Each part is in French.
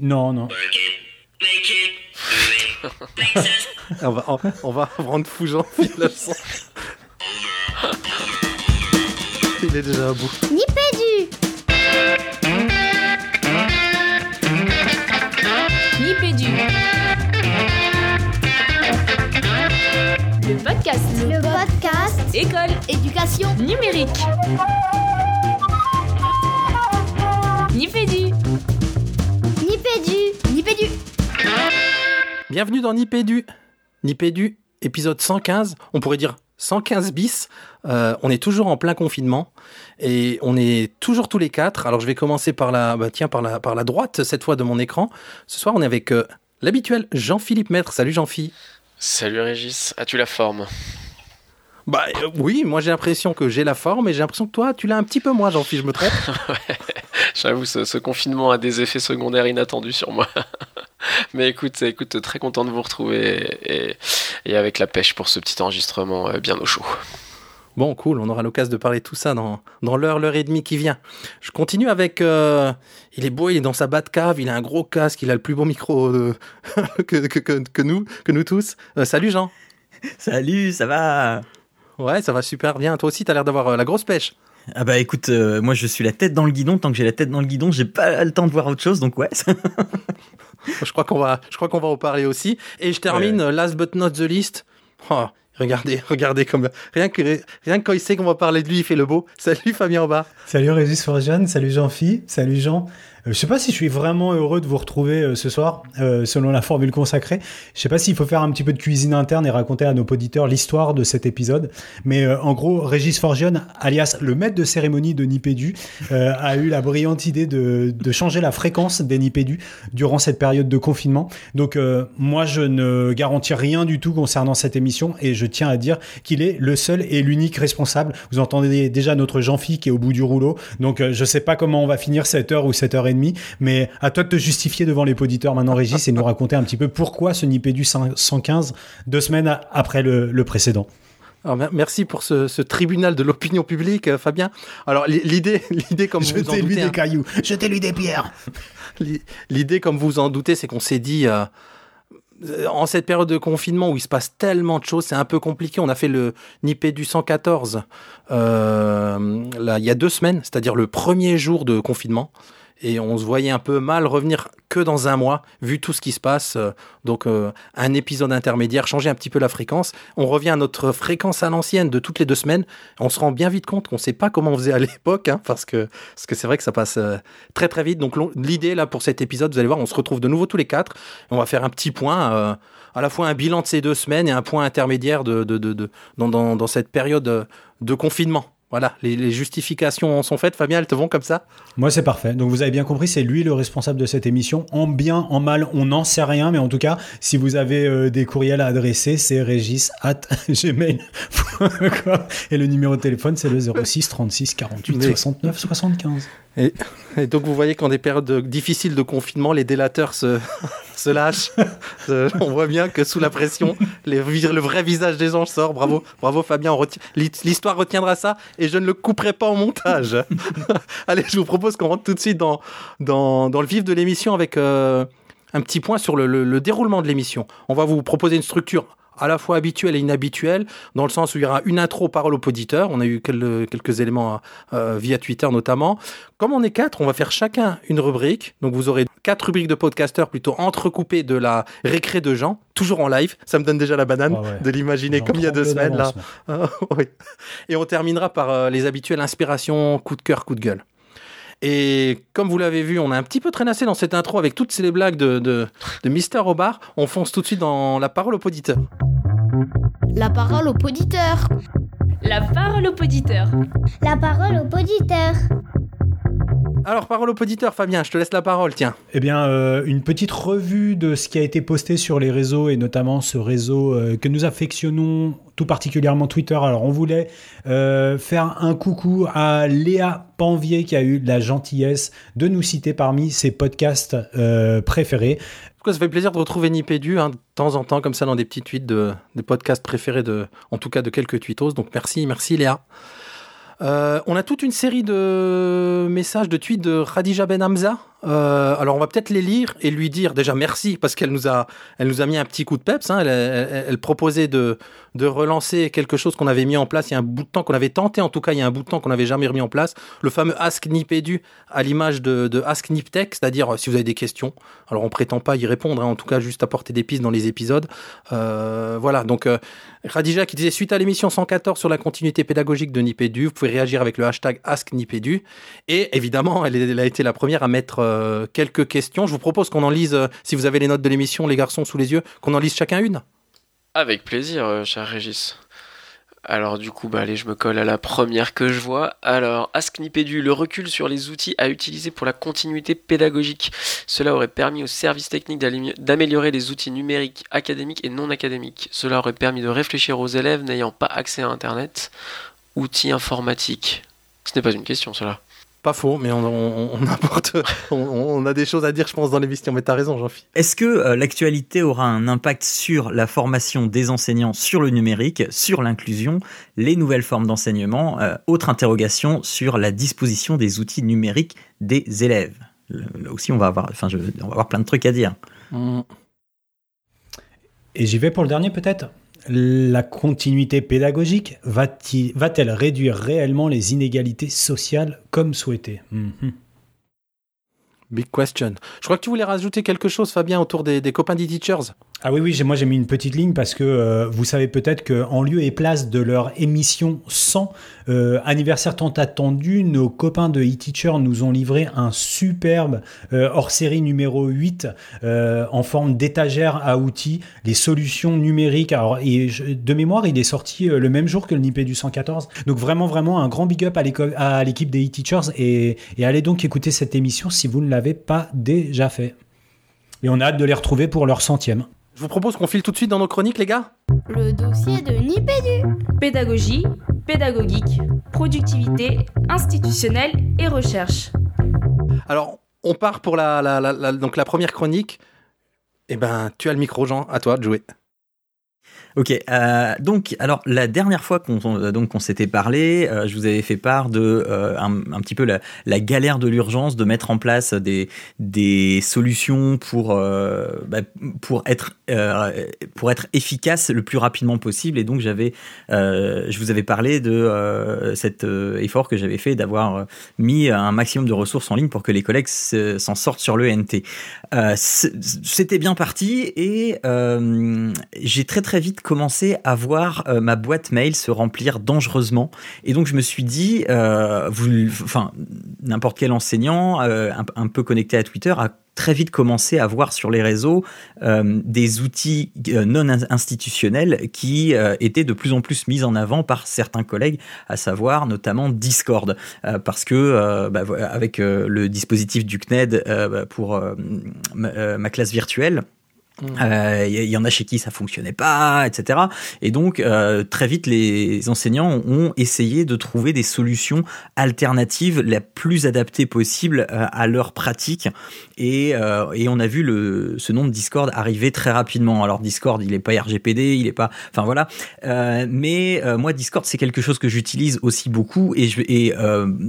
Non, non. on, va, on, va rendre fou leçon. Il est déjà à bout. Nipédu Nipédu. Le podcast. Le podcast École. Éducation Numérique. Nipédu. Nipédu Nipédu Bienvenue dans Nipédu. Nipédu, épisode 115. On pourrait dire 115 bis. Euh, on est toujours en plein confinement et on est toujours tous les quatre. Alors je vais commencer par la, bah, tiens, par la, par la droite cette fois de mon écran. Ce soir, on est avec euh, l'habituel Jean-Philippe Maître. Salut Jean-Philippe. Salut Régis, as-tu la forme? Bah euh, oui, moi j'ai l'impression que j'ai la forme et j'ai l'impression que toi tu l'as un petit peu moins, Jean-Philippe, je me trompe J'avoue, ce, ce confinement a des effets secondaires inattendus sur moi. Mais écoute, écoute, très content de vous retrouver et, et avec la pêche pour ce petit enregistrement euh, bien au chaud. Bon, cool, on aura l'occasion de parler de tout ça dans, dans l'heure, l'heure et demie qui vient. Je continue avec... euh, il est beau, il est dans sa cave, il a un gros casque, il a le plus beau micro euh, que, que, que, que nous, que nous tous. Euh, salut Jean Salut, ça va? Ouais, ça va super bien. Toi aussi, t'as l'air d'avoir euh, la grosse pêche. Ah bah écoute, euh, moi je suis la tête dans le guidon, tant que j'ai la tête dans le guidon, j'ai pas le temps de voir autre chose, donc ouais. Je crois qu'on va, je crois qu'on va en parler aussi. Et je termine, last but not the least. Oh, regardez, regardez comme rien que rien que quand il sait qu'on va parler de lui, il fait le beau. Salut Fabien Aubard. Salut Régis Forjeanne, salut Jean-Phi, salut Jean. Euh, je sais pas si je suis vraiment heureux de vous retrouver euh, ce soir, euh, selon la formule consacrée. Je sais pas s'il faut faire un petit peu de cuisine interne et raconter à nos auditeurs l'histoire de cet épisode. Mais en gros, Régis Forjeanne, alias le maître de cérémonie de Nipédu, a eu la brillante idée de, de changer la fréquence des Nipédu durant cette période de confinement. Donc moi, je ne garantis rien du tout concernant cette émission et je tiens à dire qu'il est le seul et l'unique responsable. Vous entendez déjà notre Jean-Phi qui est au bout du rouleau. Donc je sais pas comment on va finir cette heure ou cette heure et demie, mais à toi de te justifier devant les auditeurs maintenant, Régis, et nous raconter un petit peu pourquoi ce Nipédu 115 deux semaines après le, le précédent. Alors, merci pour ce, ce tribunal de l'opinion publique, euh, Fabien. Alors li- l'idée, l'idée comme vous vous en Jetez-lui doutez, des hein, cailloux, jetez-lui des pierres. L'i- L'idée, comme vous en doutez, c'est qu'on s'est dit, euh, euh, en cette période de confinement où il se passe tellement de choses, c'est un peu compliqué. On a fait le Nipé du 114 euh, là, il y a deux semaines, c'est-à-dire le premier jour de confinement. Et on se voyait un peu mal revenir que dans un mois, vu tout ce qui se passe. Euh, Donc, euh, un épisode intermédiaire, changer un petit peu la fréquence. On revient à notre fréquence à l'ancienne de toutes les deux semaines. On se rend bien vite compte qu'on ne sait pas comment on faisait à l'époque, hein, parce que parce que c'est vrai que ça passe euh, très très vite. Donc, l'idée là pour cet épisode, vous allez voir, on se retrouve de nouveau tous les quatre. On va faire un petit point, à la fois un bilan de ces deux semaines et un point intermédiaire de, de, de, dans, dans, cette période de confinement. Voilà, les, les justifications sont faites. Fabien, elles te vont comme ça? Moi, c'est parfait. Donc, vous avez bien compris, c'est lui le responsable de cette émission. En bien, en mal, on n'en sait rien. Mais en tout cas, si vous avez euh, des courriels à adresser, c'est régis at gmail.com. Et le numéro de téléphone, c'est le 06 36 48 Mais- 69 75. Et, et donc, vous voyez qu'en des périodes de- difficiles de confinement, les délateurs se, lâchent. Euh, on voit bien que sous la pression, le vrai visage des anges sort. Bravo, bravo Fabien. L'histoire retiendra ça et je ne le couperai pas au montage. Allez, je vous propose qu'on rentre tout de suite dans, le vif de l'émission avec euh, un petit point sur le déroulement de l'émission. On va vous proposer une structure à la fois habituelle et inhabituelle, dans le sens où il y aura une intro parole au poditeur. On a eu quelques, éléments euh, via Twitter notamment. Comme on est quatre, on va faire chacun une rubrique. Donc vous aurez quatre rubriques de podcasteurs plutôt entrecoupées de la récré de Jean, toujours en live. Ça me donne déjà la banane Ah ouais. de l'imaginer comme il y a deux semaines là. oui. Et on terminera par euh, les habituelles inspirations, coup de cœur, coup de gueule. Et comme vous l'avez vu, on a un petit peu traînassé dans cette intro avec toutes ces blagues de, de, de Mister Hobart. On fonce tout de suite dans la parole au poditeur. La parole au poditeur La parole au poditeur. La parole au poditeur Alors, parole au poditeur, Fabien, je te laisse la parole, tiens. Eh bien, euh, une petite revue de ce qui a été posté sur les réseaux et notamment ce réseau euh, que nous affectionnons tout particulièrement Twitter. Alors, on voulait euh, faire un coucou à Léa Panvier qui a eu la gentillesse de nous citer parmi ses podcasts préférés. En tout cas, ça fait plaisir de retrouver Nipédu hein, de temps en temps, comme ça, dans des petits tweets de, des podcasts préférés, de, en tout cas de quelques tweetos. Donc merci, merci Léa. Euh, on a toute une série de messages, de tweets de Khadija Ben Hamza. Euh, alors on va peut-être les lire et lui dire déjà merci parce qu'elle nous a, elle nous a mis un petit coup de peps. hein. Elle, proposait de, relancer quelque chose qu'on avait mis en place il y a un bout de temps, qu'on avait tenté en tout cas il y a un bout de temps qu'on n'avait jamais remis en place. Le fameux Ask Nipedu à l'image de, de Ask Niptech, c'est-à-dire euh, si vous avez des questions. Alors on prétend pas y répondre, hein, en tout cas juste apporter des pistes dans les épisodes. Euh, voilà donc. euh, Khadija qui disait suite à l'émission 114 sur la continuité pédagogique de Nipédu, vous pouvez réagir avec le hashtag AskNipédu. Et évidemment, elle, a été la première à mettre euh, quelques questions. Je vous propose qu'on en lise, euh, si vous avez les notes de l'émission, les garçons sous les yeux, qu'on en lise chacun une. Avec plaisir, cher Régis. Alors du coup, bah allez, je me colle à la première que je vois. Alors, Asknipedu, le recul sur les outils à utiliser pour la continuité pédagogique. Cela aurait permis aux services techniques d'améliorer les outils numériques académiques et non académiques. Cela aurait permis de réfléchir aux élèves n'ayant pas accès à Internet. Outils informatiques. Ce n'est pas une question, cela. Pas faux, mais on, on- on apporte, on, on a des choses à dire, je pense, dans l'émission. Mais t'as raison, Jean-Philippe. Est-ce que euh, l'actualité aura un impact sur la formation des enseignants sur le numérique, sur l'inclusion, les nouvelles formes d'enseignement Euh, Autre interrogation sur la disposition des outils numériques des élèves? Là aussi, on va avoir, enfin, je- on va avoir plein de trucs à dire. Et j'y vais pour le dernier peut-être? La continuité pédagogique va-t-elle réduire réellement les inégalités sociales comme souhaité Mhm. Big question. Je crois que tu voulais rajouter quelque chose, Fabien, autour des, des copains d'e-teachers. Ah oui, oui, moi j'ai mis une petite ligne parce que euh, vous savez peut-être qu'en lieu et place de leur émission 100, euh, anniversaire tant attendu, nos copains de e-teacher nous ont livré un superbe euh, hors-série numéro 8 euh, en forme d'étagère à outils, les solutions numériques. Alors, de mémoire, il est sorti le même jour que le Nipé du 114. Donc vraiment, vraiment un grand big up à l'équipe des e-teachers et, et allez donc écouter cette émission si vous ne l'avez pas déjà fait. Et on a hâte de les retrouver pour leur centième. Je vous propose qu'on file tout de suite dans nos chroniques, les gars. Le dossier de Nipédu. Pédagogie, pédagogique, productivité, institutionnelle et recherche. Alors, on part pour la, la- la- la- donc la première chronique. Eh ben, tu as le micro, Jean. À toi de jouer. Ok, euh, donc alors la dernière fois qu'on on- donc qu'on s'était parlé, euh, je vous avais fait part de euh, un, petit peu la, galère de l'urgence de mettre en place des des solutions pour euh, bah, pour être euh, pour être efficace le plus rapidement possible et donc j'avais euh, je vous avais parlé de euh, cet euh, effort que j'avais fait d'avoir euh, mis un maximum de ressources en ligne pour que les collègues se- s'en sortent sur le NT. Euh, C'était bien parti et euh, j'ai très très vite commencé à voir euh, ma boîte mail se remplir dangereusement. Et donc je me suis dit, enfin n'importe quel enseignant un, un peu connecté à Twitter a très vite commencé à voir sur les réseaux euh, des outils euh, non in- institutionnels qui euh, étaient de plus en plus mis en avant par certains collègues, à savoir notamment Discord, parce que bah, avec le dispositif du CNED bah, pour ma, euh, ma classe virtuelle. Euh, Il y, en a chez qui ça fonctionnait pas, etc. Et donc euh, très vite les enseignants ont essayé de trouver des solutions alternatives la plus adaptée possible euh, à leur pratique. Et, et on a vu le, ce nom de Discord arriver très rapidement. Alors Discord, il est pas RGPD, il est pas, enfin voilà. Mais moi Discord c'est quelque chose que j'utilise aussi beaucoup et, je, et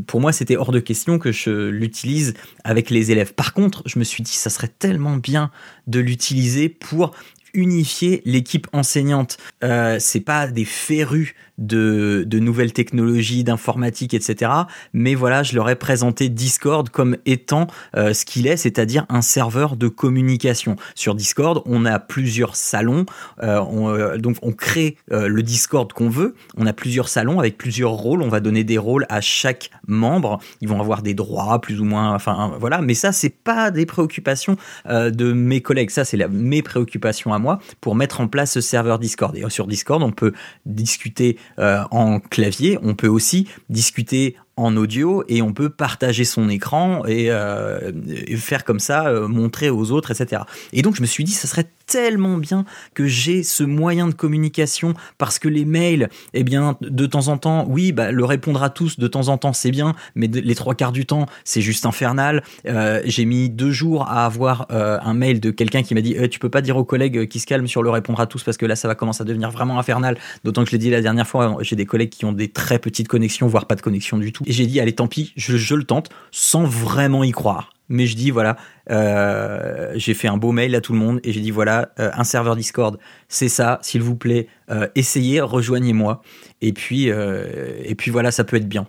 pour moi c'était hors de question que je l'utilise avec les élèves. Par contre, je me suis dit ça serait tellement bien de l'utiliser pour unifier l'équipe enseignante. Euh, c'est pas des férus de, nouvelles technologies, d'informatique, etc. Mais voilà, je leur ai présenté Discord comme étant euh, ce qu'il est, c'est-à-dire un serveur de communication. Sur Discord, on a plusieurs salons, euh, euh, donc on crée le Discord qu'on veut. On a plusieurs salons avec plusieurs rôles. On va donner des rôles à chaque membre. Ils vont avoir des droits, plus ou moins. Enfin voilà. Mais ça, c'est pas des préoccupations de mes collègues. Ça, c'est mes préoccupations à moi pour mettre en place ce serveur Discord. Et sur Discord, on peut discuter euh, en clavier. On peut aussi discuter en audio et on peut partager son écran et, euh, faire comme ça, euh, montrer aux autres, etc. Et donc je me suis dit, ça serait tellement bien que j'ai ce moyen de communication parce que les mails, eh bien, de temps en temps, oui, bah, le répondre à tous de temps en temps, c'est bien, mais les trois quarts du temps, c'est juste infernal. Euh, j'ai mis deux jours à avoir un mail de quelqu'un qui m'a dit, tu peux pas dire aux collègues qui se calment sur le répondre à tous parce que là, ça va commencer à devenir vraiment infernal. D'autant que je l'ai dit la dernière fois, j'ai des collègues qui ont des très petites connexions, voire pas de connexion du tout. Et j'ai dit, allez, tant pis, je, le tente, sans vraiment y croire. Mais je dis, voilà, euh, j'ai fait un beau mail à tout le monde et j'ai dit, voilà, euh, un serveur Discord, c'est ça, s'il vous plaît, euh, essayez, rejoignez-moi. Et puis, et puis voilà, ça peut être bien.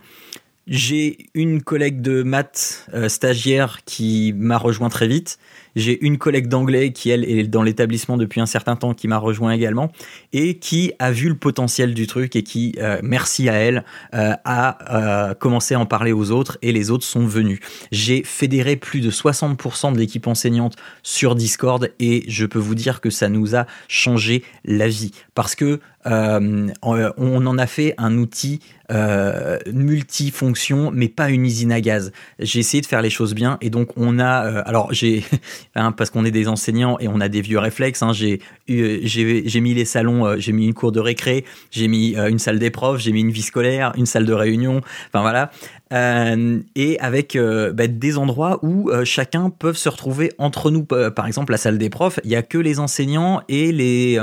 J'ai une collègue de maths stagiaire qui m'a rejoint très vite. J'ai une collègue d'anglais qui, elle, est dans l'établissement depuis un certain temps, qui m'a rejoint également, et qui a vu le potentiel du truc et qui, euh, merci à elle, euh, a euh, commencé à en parler aux autres et les autres sont venus. J'ai fédéré plus de 60% de l'équipe enseignante sur Discord et je peux vous dire que ça nous a changé la vie parce que on en a fait un outil euh, multifonction, mais pas une usine à gaz. J'ai essayé de faire les choses bien et donc on a, euh, alors j'ai, hein, parce qu'on est des enseignants et on a des vieux réflexes, hein, j'ai, j'ai, mis les salons, euh, j'ai mis une cour de récré, j'ai mis euh, une salle d'épreuve, j'ai mis une vie scolaire, une salle de réunion, enfin voilà. Euh, et avec euh, bah, des endroits où euh, chacun peut se retrouver entre nous. Par exemple, la salle des profs, il y a que les enseignants et les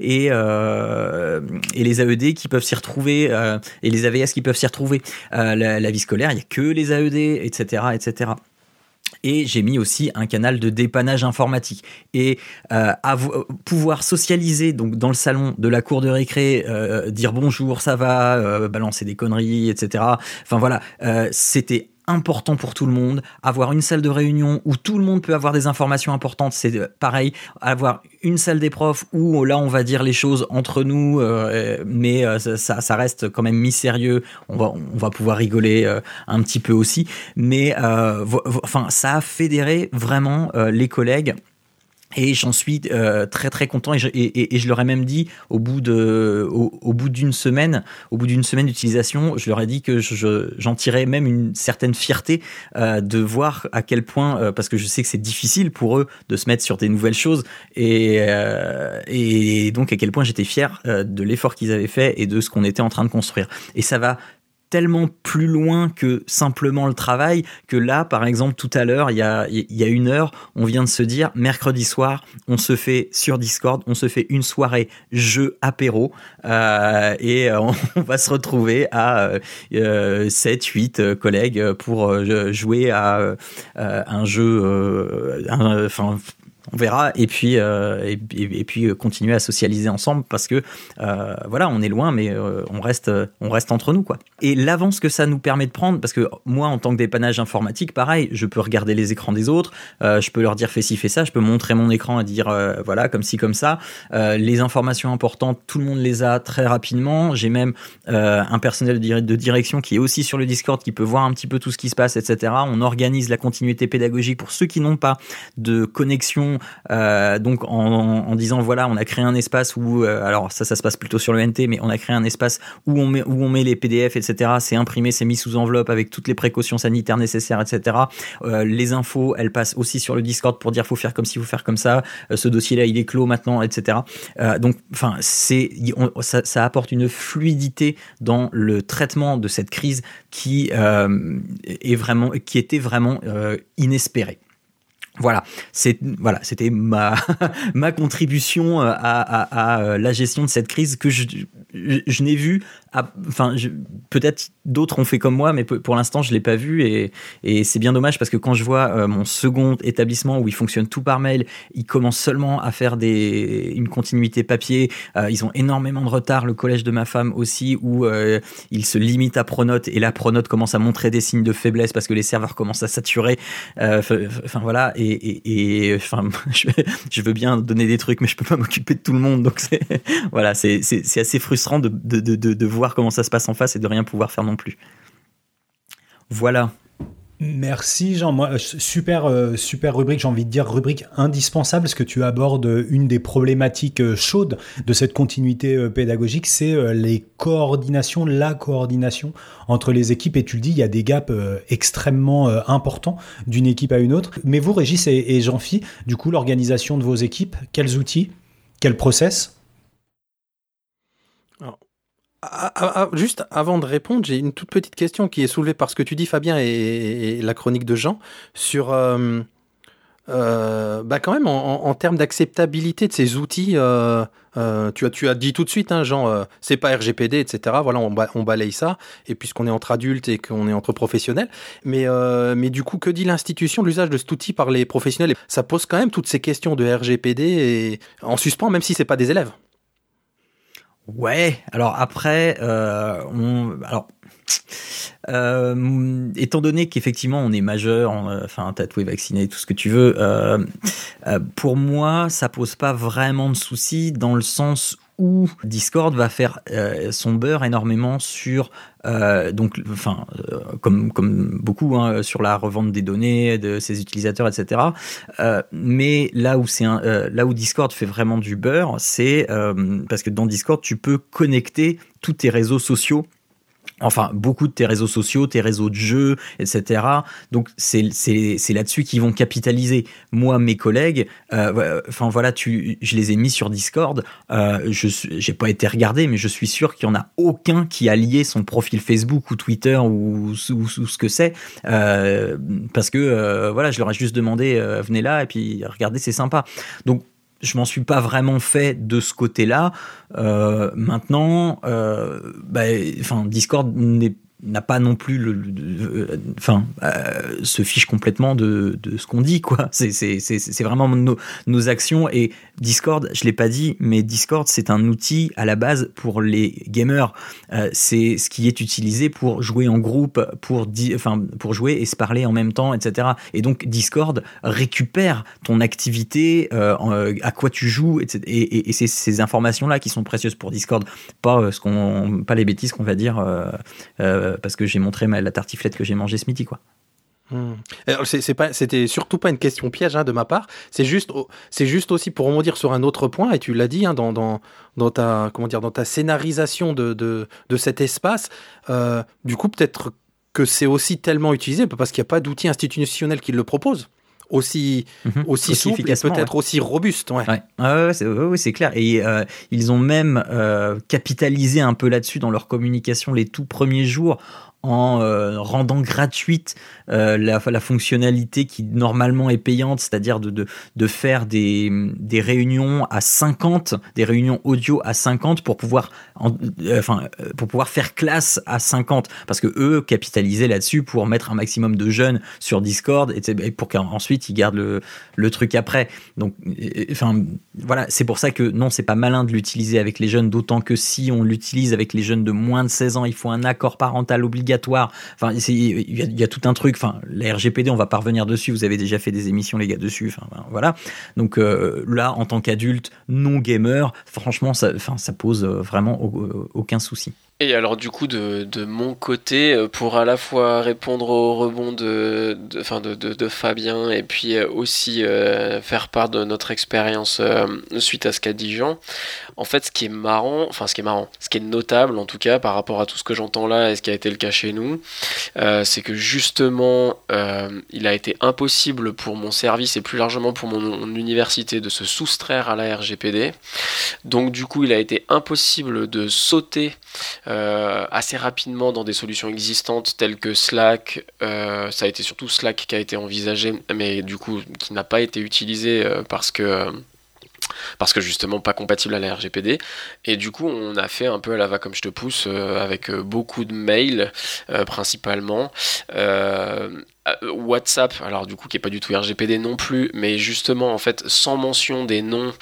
et les AED qui peuvent s'y retrouver et les AVS qui peuvent s'y retrouver. La, la vie scolaire, il y a que les AED, etc., etc. Et j'ai mis aussi un canal de dépannage informatique. Et euh, pouvoir socialiser donc dans le salon de la cour de récré, euh, dire bonjour, ça va, euh, balancer des conneries, etc. Enfin voilà, c'était important pour tout le monde. Avoir une salle de réunion où tout le monde peut avoir des informations importantes, c'est euh, pareil. Avoir une salle des profs où là on va dire les choses entre nous, euh, mais euh, ça, ça- reste quand même mi-sérieux. On va, on va pouvoir rigoler un petit peu aussi. Mais enfin, ça a fédéré vraiment les collègues. Et j'en suis euh, très très content. Et je, je leur ai même dit au bout de au, bout d'une semaine au bout d'une semaine d'utilisation je leur ai dit que je- je- j'en tirais même une certaine fierté euh, de voir à quel point euh, parce que je sais que c'est difficile pour eux de se mettre sur des nouvelles choses. Et et donc à quel point j'étais fier de l'effort qu'ils avaient fait et de ce qu'on était en train de construire. Et ça va tellement plus loin que simplement le travail que là, par exemple, tout à l'heure, il y a, y a une heure, on vient de se dire, mercredi soir, on se fait sur Discord, on se fait une soirée jeu apéro euh, et euh, on va se retrouver à euh, 7, 8 collègues pour euh, jouer à euh, un jeu, euh, on verra et puis euh, et, puis euh, continuer à socialiser ensemble parce que euh, voilà on est loin mais on reste on reste entre nous quoi. Et l'avance que ça nous permet de prendre parce que moi en tant que dépannage informatique pareil je peux regarder les écrans des autres je peux leur dire fais ci fais ça je peux montrer mon écran et dire voilà comme ci comme ça. Les informations importantes tout le monde les a très rapidement. J'ai même un personnel de direction qui est aussi sur le Discord qui peut voir un petit peu tout ce qui se passe etc on organise la continuité pédagogique pour ceux qui n'ont pas de connexion euh, donc en, disant voilà on a créé un espace où euh, alors ça ça se passe plutôt sur le NT mais on a créé un espace où on met où on met les PDF etc c'est imprimé c'est mis sous enveloppe avec toutes les précautions sanitaires nécessaires etc Euh, les infos elles passent aussi sur le Discord pour dire faut faire comme ci faut faire comme ça. Ce dossier là il est clos maintenant etc donc enfin c'est ça, ça apporte une fluidité dans le traitement de cette crise qui est vraiment qui était vraiment inespérée voilà, c'est voilà, c'était ma ma contribution euh, à, à, euh, la gestion de cette crise que je je, je n'ai vu. À- Enfin, peut-être d'autres ont fait comme moi, mais pour l'instant, je l'ai pas vu et c'est bien dommage parce que quand je vois euh, mon second établissement où il fonctionne tout par mail, ils commencent seulement à faire des une continuité papier. euh, ils ont énormément de retard. Le collège de ma femme aussi où euh, ils se limitent à Pronote et la Pronote commence à montrer des signes de faiblesse parce que les serveurs commencent à saturer. Enfin voilà, et, je, veux bien donner des trucs, mais je peux pas m'occuper de tout le monde, donc voilà, c'est assez frustrant de, de comment ça se passe en face et de rien pouvoir faire non plus. Voilà. Merci Jean. Moi, super, euh, super rubrique, j'ai envie de dire rubrique indispensable, parce que tu abordes une des problématiques euh, chaudes de cette continuité euh, pédagogique, c'est les coordinations, la coordination entre les équipes. Et tu le dis, il y a des gaps extrêmement importants d'une équipe à une autre. Mais vous, Régis et, Jean-Phi, du coup, l'organisation de vos équipes, quels outils, quel process? Juste avant de répondre, j'ai une toute petite question qui est soulevée par ce que tu dis, Fabien, et, la chronique de Jean, sur euh, euh, bah quand même en, termes d'acceptabilité de ces outils. Euh, tu, as, tu as dit tout de suite, hein, Jean, c'est pas RGPD, etc. Voilà, on, balaye ça. Et puisqu'on est entre adultes et qu'on est entre professionnels, mais, mais du coup, que dit l'institution l'usage de cet outil par les professionnels? Ça pose quand même toutes ces questions de RGPD et en suspens, même si c'est pas des élèves. Ouais, alors après, euh, on, alors, euh, étant donné qu'effectivement on est majeur, enfin tatoué, vacciné, tout ce que tu veux, euh, euh, pour moi ça pose pas vraiment de soucis dans le sens où Discord va faire euh, son beurre énormément sur euh, donc enfin euh, comme comme beaucoup hein, sur la revente des données de ses utilisateurs etc mais là où c'est là où Discord fait vraiment du beurre c'est parce que dans Discord tu peux connecter tous tes réseaux sociaux Enfin, beaucoup de tes réseaux sociaux, tes réseaux de jeux, etc. Donc, c'est là-dessus qu'ils vont capitaliser. Moi, mes collègues, euh, enfin voilà, tu, je les ai mis sur Discord. Euh, je j'ai pas été regardé, mais je suis sûr qu'il y en a aucun qui a lié son profil Facebook ou Twitter ou, ce que c'est, euh, parce que voilà, je leur ai juste demandé, venez là et puis regardez, c'est sympa. Donc je m'en suis pas vraiment fait de ce côté-là. Euh, maintenant, euh, bah, enfin, Discord n'est n'a pas non plus le, euh, enfin euh, se fiche complètement de, de ce qu'on dit quoi c'est c'est vraiment nos, nos actions et Discord je l'ai pas dit mais Discord c'est un outil à la base pour les gamers euh, c'est ce qui est utilisé pour jouer en groupe pour enfin pour jouer et se parler en même temps etc et donc Discord récupère ton activité à quoi tu joues etc. et, et, c'est ces informations là qui sont précieuses pour Discord pas ce qu'on pas les bêtises qu'on va dire euh, parce que j'ai montré la tartiflette que j'ai mangée ce midi, quoi. Pas, c'était surtout pas une question piège hein, de ma part. C'est juste, c'est juste aussi pour rebondir sur un autre point. Et tu l'as dit hein, dans, ta, scénarisation de cet espace. Euh, du coup, peut-être que c'est aussi tellement utilisé parce qu'il n'y a pas d'outil institutionnel qui le propose aussi, mhm. aussi, souple et peut-être aussi robuste. Ouais. Ouais. c'est clair. Et euh, ils ont même capitalisé un peu là-dessus dans leur communication les tout premiers jours en euh, rendant gratuite euh, la, fonctionnalité qui normalement est payante, c'est-à-dire de, faire des, réunions à 50, des réunions audio à 50 pour pouvoir, euh, enfin, pour pouvoir faire classe à 50, parce que eux capitalisaient là-dessus pour mettre un maximum de jeunes sur Discord et, pour qu'ensuite ils gardent le, le truc après. Donc, enfin, voilà, c'est pour ça que non, c'est pas malin de l'utiliser avec les jeunes, d'autant que si on l'utilise avec les jeunes de moins de 16 ans, il faut un accord parental obligatoire Enfin, il y, a tout un truc. Enfin, la RGPD, on va pas revenir dessus. Vous avez déjà fait des émissions, les gars, dessus. Enfin, ben, voilà. Donc euh, là, en tant qu'adulte non gamer, franchement, ça, enfin, ça pose euh, vraiment aucun souci. Et alors du coup de, de, mon côté, euh, pour à la fois répondre au rebond de, de, fin de, de, Fabien et puis euh, aussi euh, faire part de notre expérience suite à ce qu'a dit Jean, en fait ce qui est marrant, enfin ce qui est marrant, ce qui est notable en tout cas par rapport à tout ce que j'entends là et ce qui a été le cas chez nous, c'est que justement il a été impossible pour mon service et plus largement pour mon, mon université de se soustraire à la RGPD. Donc du coup il a été impossible de sauter euh, assez rapidement dans des solutions existantes telles que Slack. Euh, ça a été surtout Slack qui a été envisagé, mais du coup qui n'a pas été utilisé euh, parce que parce que justement pas compatible à la RGPD. Et du coup, on a fait un peu à la va comme je te pousse avec beaucoup de mails principalement. WhatsApp, alors du coup qui est pas du tout RGPD non plus, mais justement en fait sans mention des noms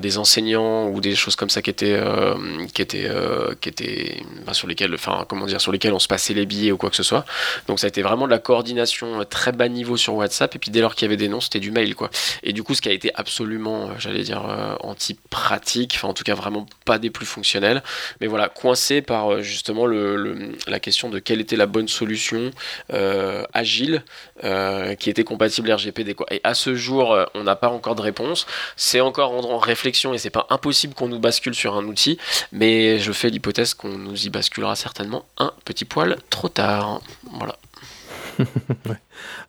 des enseignants ou des choses comme ça qui étaient qui étaient qui étaient sur lesquels enfin comment dire sur lesquels on se passait les billets ou quoi que ce soit. Donc ça a été vraiment de la coordination très bas niveau sur WhatsApp et puis dès lors qu'il y avait des noms c'était du mail. Et du coup ce qui a été absolument j'allais dire anti-pratique, enfin en tout cas vraiment pas des plus fonctionnels, mais voilà coincé par justement la question de quelle était la bonne solution euh, euh, qui était compatible RGPD. Quoi. Et à ce jour, euh, on n'a pas encore de réponse. C'est encore en, réflexion et c'est pas impossible qu'on nous bascule sur un outil, mais je fais l'hypothèse qu'on nous y basculera certainement un petit poil trop tard. Voilà.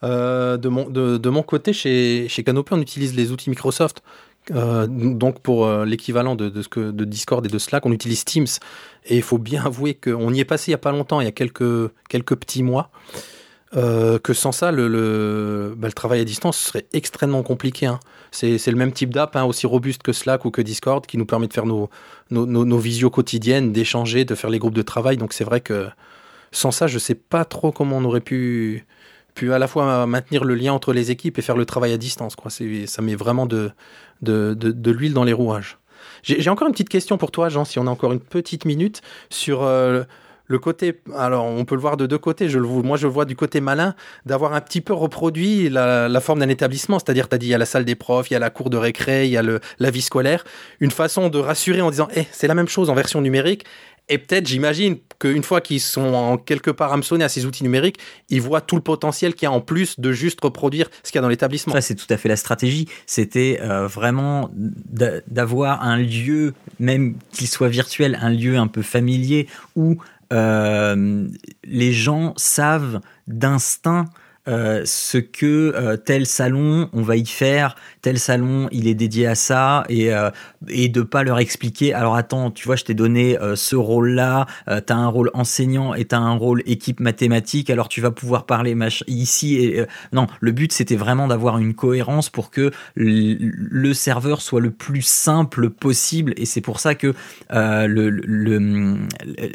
de, mon, de, mon côté, chez, chez Canopy, on utilise les outils Microsoft. donc pour l'équivalent de, Discord et de Slack, on utilise Teams. Et il faut bien avouer qu'on y est passé il n'y a pas longtemps, il y a quelques petits mois. Euh, que sans ça, le, bah, travail à distance serait extrêmement compliqué. Hein. C'est le même type d'app, hein, aussi robuste que Slack ou que Discord, qui nous permet de faire nos, nos, visios quotidiennes, d'échanger, de faire les groupes de travail. Donc c'est vrai que sans ça, je ne sais pas trop comment on aurait pu, à la fois maintenir le lien entre les équipes et faire le travail à distance. Ça met vraiment de l'huile dans les rouages. J'ai encore une petite question pour toi, Jean, si on a encore une petite minute, sur euh, le côté. Alors, on peut le voir de deux côtés. Je le, moi, je le vois du côté malin d'avoir un petit peu reproduit la, forme d'un établissement. C'est-à-dire, tu as dit, il y a la salle des profs, il y a la cour de récré, il y a la vie scolaire. Une façon de rassurer en disant, eh, c'est la même chose en version numérique. Et peut-être, j'imagine qu'une fois qu'ils sont en quelque part hameçonnés à ces outils numériques, ils voient tout le potentiel qu'il y a en plus de juste reproduire ce qu'il y a dans l'établissement. Ça, c'est tout à fait la stratégie. C'était euh, vraiment d'avoir un lieu, même qu'il soit virtuel, un lieu un peu familier où les gens savent d'instinct euh, ce que euh, tel salon on va y faire, tel salon il est dédié à ça et euh, et de pas leur expliquer alors attends tu vois je t'ai donné ce rôle là, tu as un rôle enseignant et tu as un rôle équipe mathématique alors tu vas pouvoir parler ici et non le but c'était vraiment d'avoir une cohérence pour que le serveur soit le plus simple possible et c'est pour ça que le, le,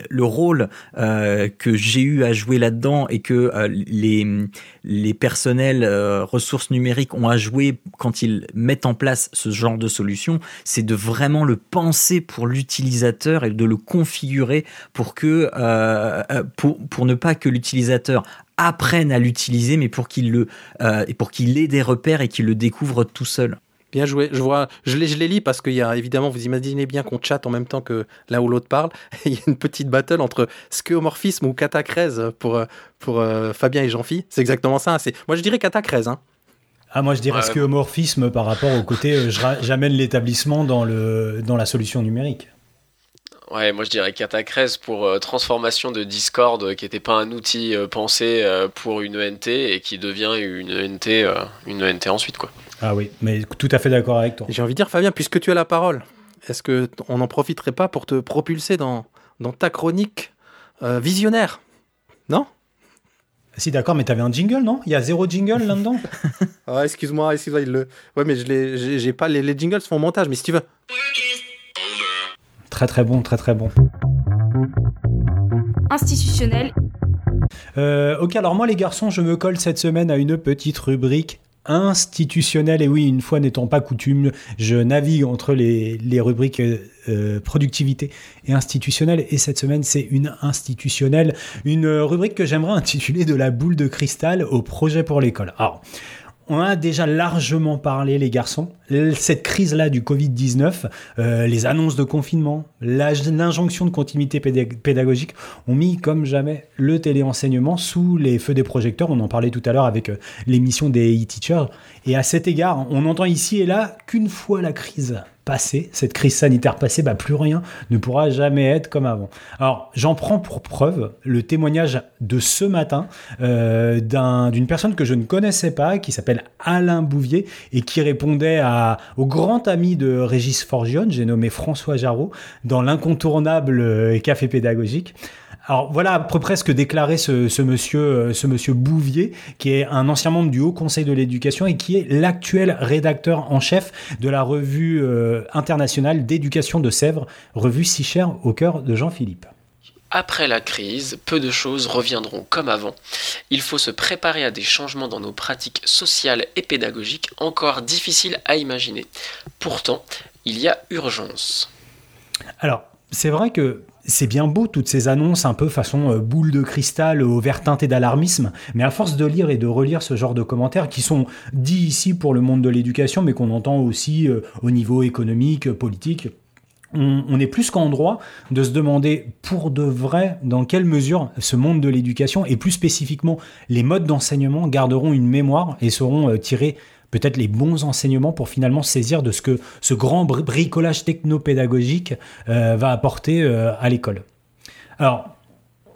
le rôle que j'ai eu à jouer là-dedans et que les les personnels euh, ressources numériques ont à jouer quand ils mettent en place ce genre de solution, c'est de vraiment le penser pour l'utilisateur et de le configurer pour que euh, euh, pour, ne pas que l'utilisateur apprenne à l'utiliser, mais pour qu'il le pour qu'il ait des repères et qu'il le découvre tout seul. Bien joué. Je vois, je les, je les lis parce qu'il y a évidemment, vous imaginez bien qu'on chatte en même temps que l'un ou l'autre parle. il y a une petite battle entre skeuomorphisme ou catacrèse pour, pour euh, Fabien et Jean-Phi. C'est exactement ça. C'est, moi, je dirais catacrèse. Hein. Ah, moi, je dirais ouais, par rapport au côté, euh, j'amène l'établissement dans, le, dans la solution numérique. Ouais, moi je dirais catacrèse pour euh, transformation de Discord qui n'était pas un outil pensé pour une ENT et qui devient une ENT, une ENT ensuite quoi. Ah oui, mais tout à fait d'accord avec toi. J'ai envie de dire, Fabien, puisque tu as la parole, est-ce qu'on n'en profiterait pas pour te propulser dans, dans ta chronique euh, visionnaire? Non? Si d'accord, mais t'avais un jingle, non? Il y a zéro jingle là-dedans? Ah, Excuse-moi, excuse-moi, il le... Ouais, mais je j'ai pas les, les jingles font montage, mais si tu veux. Très très bon, très très bon. Institutionnel. Euh, ok, alors moi les garçons, je me colle cette semaine à une petite rubrique institutionnel. Et oui, une fois n'étant pas coutume, je navigue entre les, les rubriques euh, productivité et institutionnelle. Et cette semaine, c'est une institutionnelle, une rubrique que j'aimerais intituler de la boule de cristal au projet pour l'école. Alors, on a déjà largement parlé, les garçons. Cette crise-là du Covid-19, euh, les annonces de confinement, l'injonction de continuité pédagogique ont mis comme jamais le téléenseignement sous les feux des projecteurs. On en parlait tout à l'heure avec euh, l'émission des e-teachers. Et à cet égard, on entend ici et là qu'une fois la crise passé, cette crise sanitaire passée, bah, plus rien ne pourra jamais être comme avant. Alors j'en prends pour preuve le témoignage de ce matin euh, d'une personne que je ne connaissais pas, qui s'appelle Alain Bouvier, et qui répondait à, au grand ami de Régis Forgione, j'ai nommé François Jarreau, dans l'incontournable euh, café pédagogique. Alors voilà à peu près ce que déclarait ce, monsieur, euh, ce monsieur Bouvier, qui est un ancien membre du Haut Conseil de l'éducation et qui est l'actuel rédacteur en chef de la revue euh, internationale d'éducation de Sèvres, revue si chère au cœur de Jean-Philippe. Après la crise, peu de choses reviendront comme avant. Il faut se préparer à des changements dans nos pratiques sociales et pédagogiques encore difficiles à imaginer. Pourtant, il y a urgence. Alors, c'est vrai que c'est bien beau toutes ces annonces un peu façon euh, boule de cristal au vert teinté d'alarmisme, mais à force de lire et de relire ce genre de commentaires qui sont dits ici pour le monde de l'éducation, mais qu'on entend aussi euh, au niveau économique, politique, on, est plus qu'en droit de se demander pour de vrai dans quelle mesure ce monde de l'éducation et plus spécifiquement les modes d'enseignement garderont une mémoire et seront euh, tirés peut-être les bons enseignements pour finalement saisir de ce que ce grand bricolage technopédagogique euh, va apporter euh, à l'école. Alors,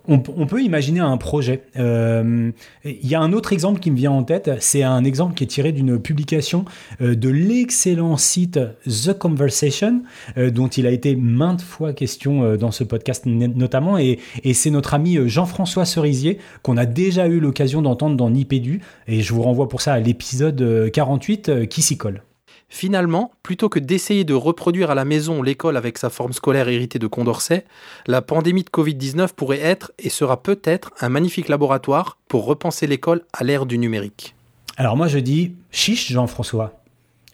on, peut imaginer un projet. Euh, il y a un autre exemple qui me vient en tête, c'est un exemple qui est tiré d'une publication euh, de l'excellent site The Conversation, euh, dont il a été maintes fois question dans ce podcast notamment, et, c'est notre ami Jean-François Cerisier qu'on a déjà eu l'occasion d'entendre dans Nipédu, et je vous renvoie pour ça à l'épisode 48 qui s'y colle. Finalement, plutôt que d'essayer de reproduire à la maison l'école avec sa forme scolaire héritée de Condorcet, la pandémie de Covid-19 pourrait être et sera peut-être un magnifique laboratoire pour repenser l'école à l'ère du numérique. Alors moi je dis chiche Jean-François,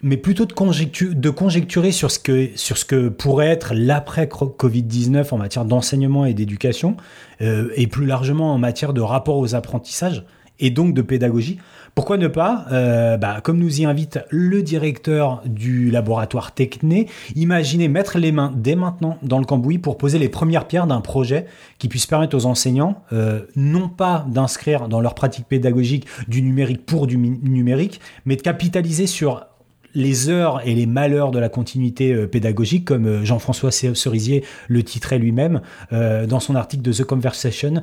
mais plutôt de, conjecturer sur ce, que, pourrait être l'après-Covid-19 en matière d'enseignement et d'éducation, euh, et plus largement en matière de rapport aux apprentissages, et donc de pédagogie, pourquoi ne pas, euh, bah, comme nous y invite le directeur du laboratoire Techné, imaginer mettre les mains dès maintenant dans le cambouis pour poser les premières pierres d'un projet qui puisse permettre aux enseignants euh, non pas d'inscrire dans leur pratique pédagogique du numérique pour du numérique, mais de capitaliser sur les heures et les malheurs de la continuité euh, pédagogique, comme Jean-François Cerisier le titrait lui-même dans son article de The Conversation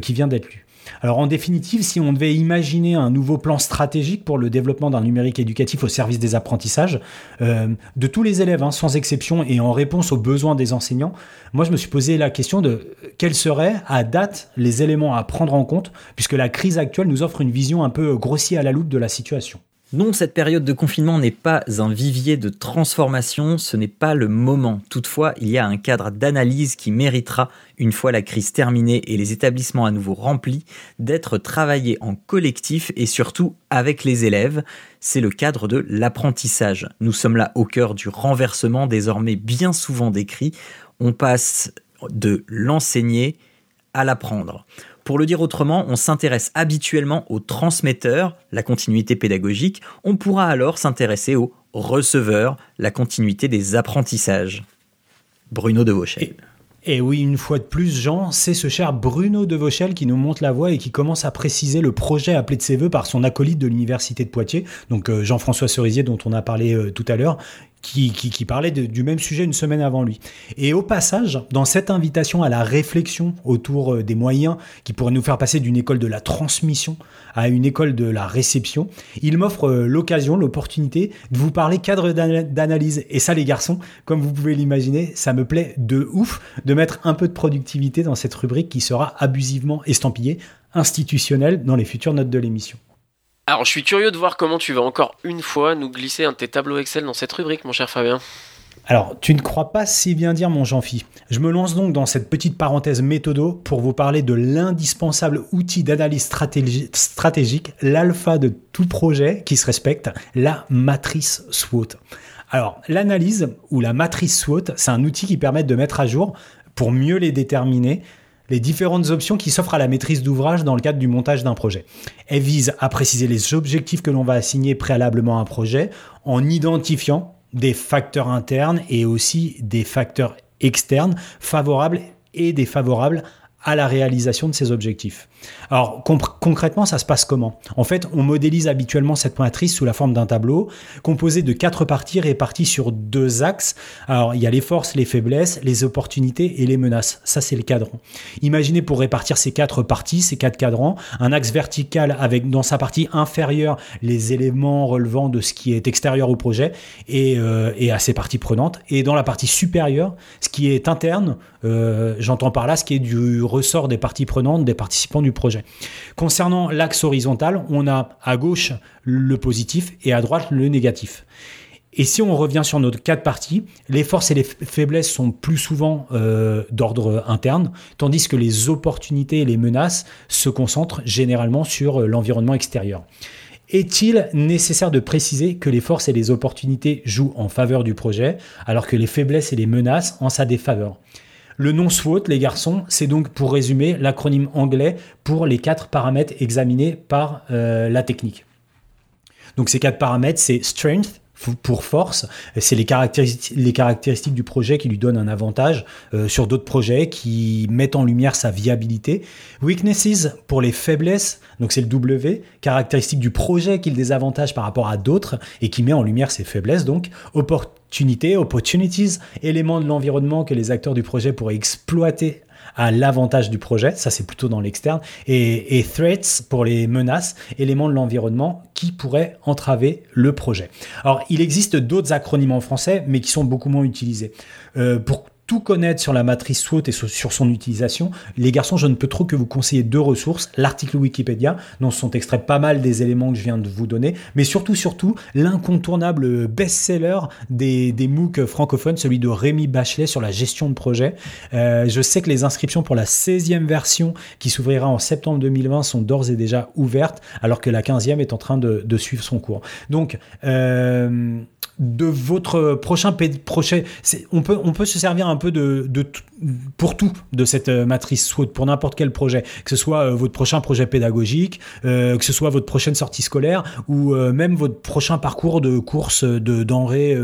qui vient d'être lu. Alors en définitive, si on devait imaginer un nouveau plan stratégique pour le développement d'un numérique éducatif au service des apprentissages, euh, de tous les élèves, hein, sans exception, et en réponse aux besoins des enseignants, moi je me suis posé la question de quels seraient à date les éléments à prendre en compte, puisque la crise actuelle nous offre une vision un peu grossière à la loupe de la situation. Non, cette période de confinement n'est pas un vivier de transformation, ce n'est pas le moment. Toutefois, il y a un cadre d'analyse qui méritera, une fois la crise terminée et les établissements à nouveau remplis, d'être travaillé en collectif et surtout avec les élèves. C'est le cadre de l'apprentissage. Nous sommes là au cœur du renversement désormais bien souvent décrit. On passe de l'enseigner à l'apprendre. Pour le dire autrement, on s'intéresse habituellement au transmetteur, la continuité pédagogique, on pourra alors s'intéresser au receveur, la continuité des apprentissages. Bruno de Vauchel. Et oui, une fois de plus, Jean, c'est ce cher Bruno de Vauchel qui nous monte la voie et qui commence à préciser le projet appelé de ses voeux par son acolyte de l'Université de Poitiers, donc euh, Jean-François Cerisier dont on a parlé euh, tout à l'heure, qui, qui, parlait du même sujet une semaine avant lui. Et au passage, dans cette invitation à la réflexion autour euh, des moyens qui pourraient nous faire passer d'une école de la transmission à une école de la réception, il m'offre euh, l'occasion, l'opportunité de vous parler cadre d'analyse. Et ça, les garçons, comme vous pouvez l'imaginer, ça me plaît de ouf de mettre un peu de productivité dans cette rubrique qui sera abusivement estampillée institutionnelle dans les futures notes de l'émission. Alors, je suis curieux de voir comment tu vas encore une fois nous glisser un de tes tableaux Excel dans cette rubrique, mon cher Fabien. Alors, tu ne crois pas si bien dire, mon Jean-Phi. Je me lance donc dans cette petite parenthèse méthodo pour vous parler de l'indispensable outil d'analyse stratégique, l'alpha de tout projet qui se respecte, la matrice SWOT. Alors, l'analyse ou la matrice SWOT, c'est un outil qui permet de mettre à jour, pour mieux les déterminer, les différentes options qui s'offrent à la maîtrise d'ouvrage dans le cadre du montage d'un projet. Elle vise à préciser les objectifs que l'on va assigner préalablement à un projet en identifiant des facteurs internes et aussi des facteurs externes favorables et défavorables à la réalisation de ces objectifs. Alors concrètement, ça se passe comment? En fait, on modélise habituellement cette matrice sous la forme d'un tableau composé de quatre parties réparties sur deux axes. Alors il y a les forces, les faiblesses, les opportunités et les menaces. Ça c'est le cadran. Imaginez pour répartir ces quatre parties, ces quatre cadrans, un axe vertical avec dans sa partie inférieure les éléments relevant de ce qui est extérieur au projet et, euh, à ses parties prenantes, et dans la partie supérieure, ce qui est interne, euh, j'entends par là ce qui est du ressort des parties prenantes, des participants du projet. Concernant l'axe horizontal, on a à gauche le positif et à droite le négatif. Et si on revient sur notre cas de partie, les forces et les faiblesses sont plus souvent euh, d'ordre interne, tandis que les opportunités et les menaces se concentrent généralement sur euh, l'environnement extérieur. Est-il nécessaire de préciser que les forces et les opportunités jouent en faveur du projet, alors que les faiblesses et les menaces en sa défaveur? Le non SWOT, les garçons, c'est donc pour résumer l'acronyme anglais pour les quatre paramètres examinés par euh, la technique. Donc ces quatre paramètres, c'est strength, pour force. C'est les caractéristiques, du projet qui lui donnent un avantage euh, sur d'autres projets, qui mettent en lumière sa viabilité. Weaknesses pour les faiblesses, donc c'est le W, caractéristiques du projet qui le désavantage par rapport à d'autres et qui met en lumière ses faiblesses. Donc opportunités, opportunities, éléments de l'environnement que les acteurs du projet pourraient exploiter à l'avantage du projet, ça c'est plutôt dans l'externe, et, threats pour les menaces, éléments de l'environnement qui pourraient entraver le projet. Alors il existe d'autres acronymes en français, mais qui sont beaucoup moins utilisés. Euh, tout connaître sur la matrice SWOT et sur son utilisation, les garçons, je ne peux trop que vous conseiller deux ressources. L'article Wikipédia, dont sont extraits pas mal des éléments que je viens de vous donner, mais surtout, surtout, l'incontournable best-seller des, des francophones, celui de Rémi Bachelet sur la gestion de projet. Euh, je sais que les inscriptions pour la 16e version qui s'ouvrira en septembre 2020 sont d'ores et déjà ouvertes, alors que la 15e est en train de, suivre son cours. Donc, euh, de votre prochain projet. On peut, on peut se servir un peu de, pour tout de cette euh, matrice SWOT, pour n'importe quel projet, que ce soit euh, votre prochain projet pédagogique, euh, que ce soit votre prochaine sortie scolaire ou même votre prochain parcours de course de denrées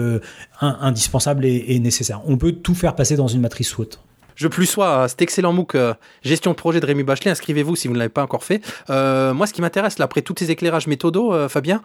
indispensables et, et nécessaires. On peut tout faire passer dans une matrice SWOT. Je plus sois cet excellent MOOC euh, Gestion de projet de Rémi Bachelet. Inscrivez-vous si vous ne l'avez pas encore fait. Euh, moi, ce qui m'intéresse, après tous ces éclairages méthodaux, euh, Fabien,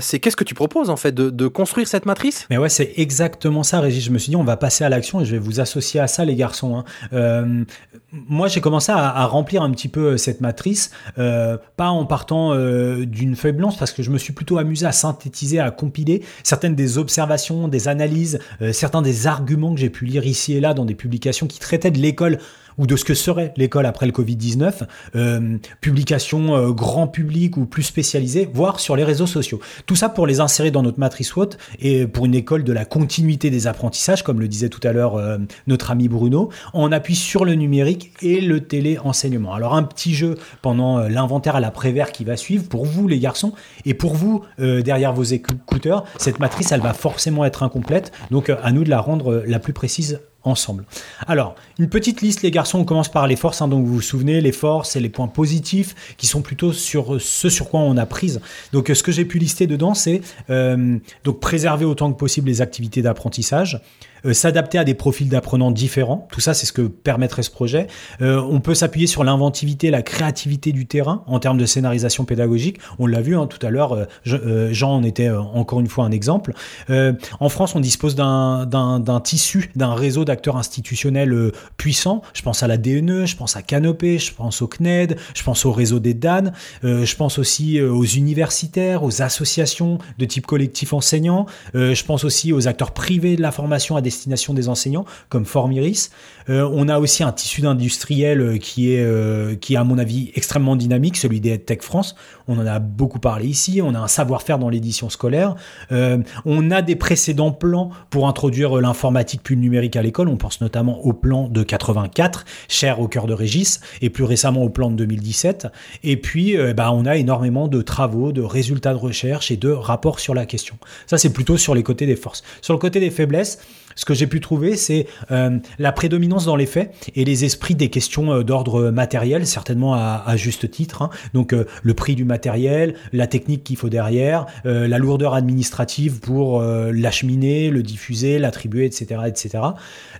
c'est qu'est-ce que tu proposes, en fait, de, construire cette matrice? Mais ouais, c'est exactement ça, Régis. Je me suis dit, on va passer à l'action et je vais vous associer à ça, les garçons. Hein. moi, j'ai commencé à, remplir un petit peu cette matrice, pas en partant d'une feuille blanche, parce que je me suis plutôt amusé à synthétiser, à compiler certaines des observations, des analyses, certains des arguments que j'ai pu lire ici et là dans des publications qui traitait de l'école ou de ce que serait l'école après le Covid-19, euh, publications euh, grand public ou plus spécialisées, voire sur les réseaux sociaux. Tout ça pour les insérer dans notre matrice SWOT et pour une école de la continuité des apprentissages, comme le disait tout à l'heure euh, notre ami Bruno, on appuie sur le numérique et le téléenseignement. Alors un petit jeu pendant l'inventaire à la Prévert qui va suivre pour vous les garçons et pour vous derrière vos écouteurs, cette matrice elle va forcément être incomplète, donc à nous de la rendre la plus précise ensemble. Alors, une petite liste, les garçons, on commence par les forces, hein, donc vous vous souvenez, les forces et les points positifs qui sont plutôt sur ce sur quoi on a prise. Donc, ce que j'ai pu lister dedans, c'est euh, donc préserver autant que possible les activités d'apprentissage, euh, s'adapter à des profils d'apprenants différents. Tout ça, c'est ce que permettrait ce projet. Euh, on peut s'appuyer sur l'inventivité, la créativité du terrain en termes de scénarisation pédagogique. On l'a vu hein, tout à l'heure, euh, Jean en était encore une fois un exemple. en France, on dispose d'un tissu, d'un réseau d'acteurs institutionnels puissants. Je pense à la DNE, je pense à Canopé, je pense au CNED, je pense au réseau des DAN, je pense aussi aux universitaires, aux associations de type collectif enseignant, je pense aussi aux acteurs privés de la formation à destination des enseignants, comme Formiris. Euh, on a aussi un tissu d'industriel euh, qui est, euh, qui à mon avis, extrêmement dynamique, celui des Tech France. On en a beaucoup parlé ici. On a un savoir-faire dans l'édition scolaire. on a des précédents plans pour introduire l'informatique puis le numérique à l'école. On pense notamment au plan de 84, cher au cœur de Régis, et plus récemment au plan de 2017. Et puis, bah, on a énormément de travaux, de résultats de recherche et de rapports sur la question. Ça, c'est plutôt sur les côtés des forces. Sur le côté des faiblesses, ce que j'ai pu trouver, c'est euh, la prédominance dans les faits et les esprits des questions euh, d'ordre matériel, certainement à, juste titre. Hein. Donc euh, le prix du matériel, la technique qu'il faut derrière, la lourdeur administrative pour l'acheminer, le diffuser, l'attribuer, etc., etc.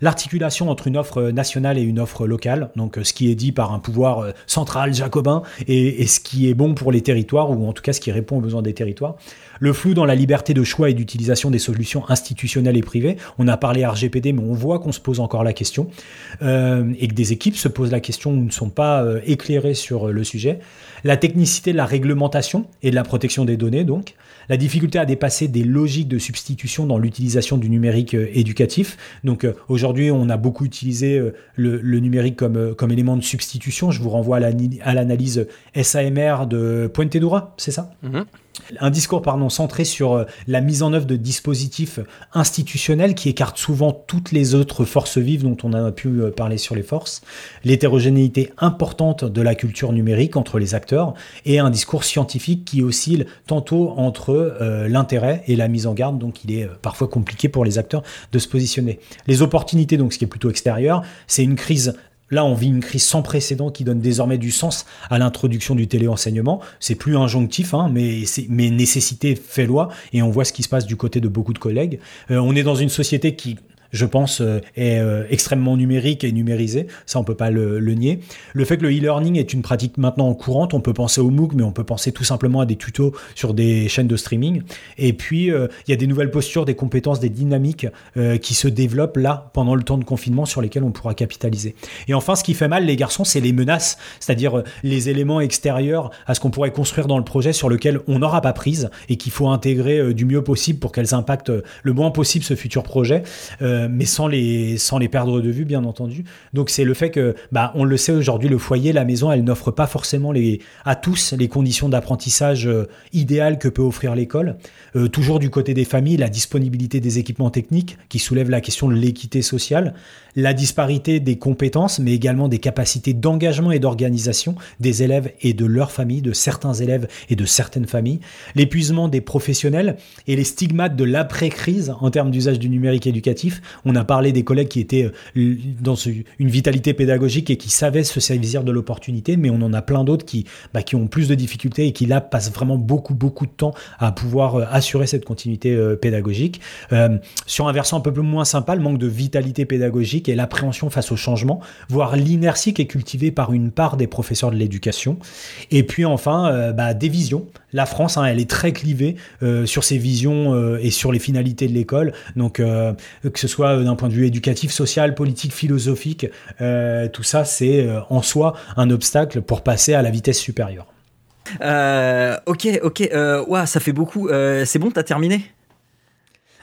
L'articulation entre une offre nationale et une offre locale, donc ce qui est dit par un pouvoir central jacobin et, et ce qui est bon pour les territoires ou en tout cas ce qui répond aux besoins des territoires. Le flou dans la liberté de choix et d'utilisation des solutions institutionnelles et privées. On a parlé RGPD, mais on voit qu'on se pose encore la question euh, et que des équipes se posent la question ou ne sont pas euh, éclairées sur euh, le sujet. La technicité de la réglementation et de la protection des données, donc. La difficulté à dépasser des logiques de substitution dans l'utilisation du numérique éducatif. Donc aujourd'hui, on a beaucoup utilisé le, numérique comme, comme élément de substitution. Je vous renvoie à l'analyse SAMR de Pointe-Doura, c'est ça? Mhm. Un discours pardon, centré sur euh, la mise en œuvre de dispositifs institutionnels qui écartent souvent toutes les autres forces vives dont on a pu euh, parler sur les forces, l'hétérogénéité importante de la culture numérique entre les acteurs et un discours scientifique qui oscille tantôt entre euh, l'intérêt et la mise en garde, donc il est parfois compliqué pour les acteurs de se positionner. Les opportunités, donc ce qui est plutôt extérieur, c'est une crise Là, on vit une crise sans précédent qui donne désormais du sens à l'introduction du téléenseignement. C'est plus injonctif, hein, mais, mais nécessité fait loi, et on voit ce qui se passe du côté de beaucoup de collègues. Euh, on est dans une société qui je pense, euh, est euh, extrêmement numérique et numérisé. Ça, on peut pas le, nier. Le fait que le e-learning est une pratique maintenant courante, on peut penser au MOOC, mais on peut penser tout simplement à des tutos sur des chaînes de streaming. Et puis, euh, il y a des nouvelles postures, des compétences, des dynamiques qui se développent là, pendant le temps de confinement, sur lesquelles on pourra capitaliser. Et enfin, ce qui fait mal, les garçons, c'est les menaces, c'est-à-dire les éléments extérieurs à ce qu'on pourrait construire dans le projet sur lequel on n'aura pas prise et qu'il faut intégrer du mieux possible pour qu'elles impactent le moins possible ce futur projet. Mais sans les, sans les perdre de vue, bien entendu. Donc c'est le fait que, bah, on le sait aujourd'hui, le foyer, la maison, elle n'offre pas forcément les, à tous les conditions d'apprentissage euh, idéales que peut offrir l'école. Euh, toujours du côté des familles, la disponibilité des équipements techniques qui soulève la question de l'équité sociale, la disparité des compétences, mais également des capacités d'engagement et d'organisation des élèves et de leurs familles, de certains élèves et de certaines familles, l'épuisement des professionnels et les stigmates de l'après-crise en termes d'usage du numérique éducatif on a parlé des collègues qui étaient euh, dans une vitalité pédagogique et qui savaient se saisir de l'opportunité, mais on en a plein d'autres qui, bah, ont plus de difficultés et qui là passent vraiment beaucoup, beaucoup de temps à pouvoir euh, assurer cette continuité euh, pédagogique. sur un versant un peu plus moins sympa, le manque de vitalité pédagogique et l'appréhension face au changement, voire l'inertie qui est cultivée par une part des professeurs de l'éducation. Et puis enfin, bah, des visions. La France, hein, elle est très clivée sur ses visions et sur les finalités de l'école. Donc, que ce soit euh, d'un point de vue éducatif, social, politique, philosophique. Euh, tout ça, c'est euh, en soi un obstacle pour passer à la vitesse supérieure. ok, ok, ça fait beaucoup. c'est bon, t'as terminé?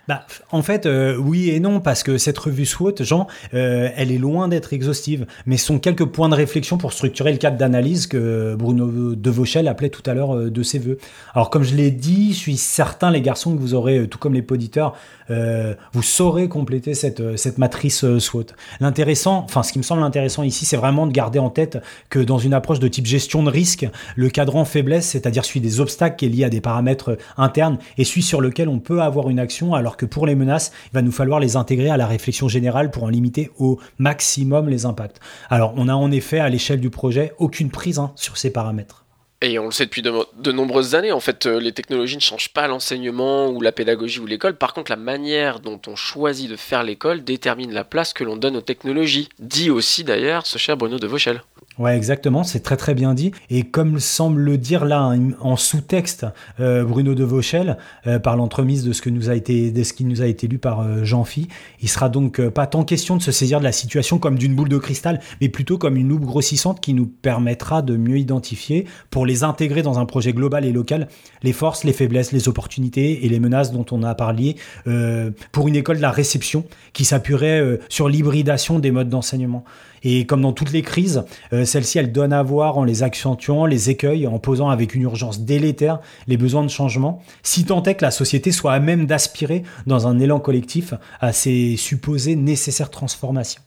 Bah, en fait, euh, oui et non, parce que cette revue SWOT, Jean, euh, elle est loin d'être exhaustive, mais sont quelques points de réflexion pour structurer le cadre d'analyse que Bruno de Vauchel appelait tout à l'heure de ses voeux. Alors, comme je l'ai dit, je suis certain, les garçons, que vous aurez, tout comme les poditeurs, vous saurez compléter cette, cette matrice SWOT. L'intéressant, enfin, ce qui me semble intéressant ici, c'est vraiment de garder en tête que dans une approche de type gestion de risque, le cadran faiblesse, c'est-à-dire celui des obstacles qui est lié à des paramètres internes, et celui sur lequel on peut avoir une action alors que pour les menaces, il va nous falloir les intégrer à la réflexion générale pour en limiter au maximum les impacts. Alors, on a en effet à l'échelle du projet aucune prise hein, sur ces paramètres. Et on le sait depuis de, nombreuses années, en fait, euh, les technologies ne changent pas l'enseignement ou la pédagogie ou l'école. Par contre, la manière dont on choisit de faire l'école détermine la place que l'on donne aux technologies. Dit aussi d'ailleurs ce cher Bruno de Vauchel. Ouais, exactement, c'est très très bien dit. Et comme semble le dire là en sous-texte euh, Bruno de Vauchel, euh, par l'entremise de ce que nous a été, de ce qui nous a été lu par euh, Jean Phi, il sera donc pas tant question de se saisir de la situation comme d'une boule de cristal, mais plutôt comme une loupe grossissante qui nous permettra de mieux identifier, pour les intégrer dans un projet global et local, les forces, les faiblesses, les opportunités et les menaces dont on a parlé, pour une école de la réception qui s'appuierait sur l'hybridation des modes d'enseignement. Et comme dans toutes les crises, euh, celle-ci, elle donne à voir en les accentuant, les écueils, en posant avec une urgence délétère les besoins de changement, si tant est que la société soit à même d'aspirer dans un élan collectif à ces supposées nécessaires transformations.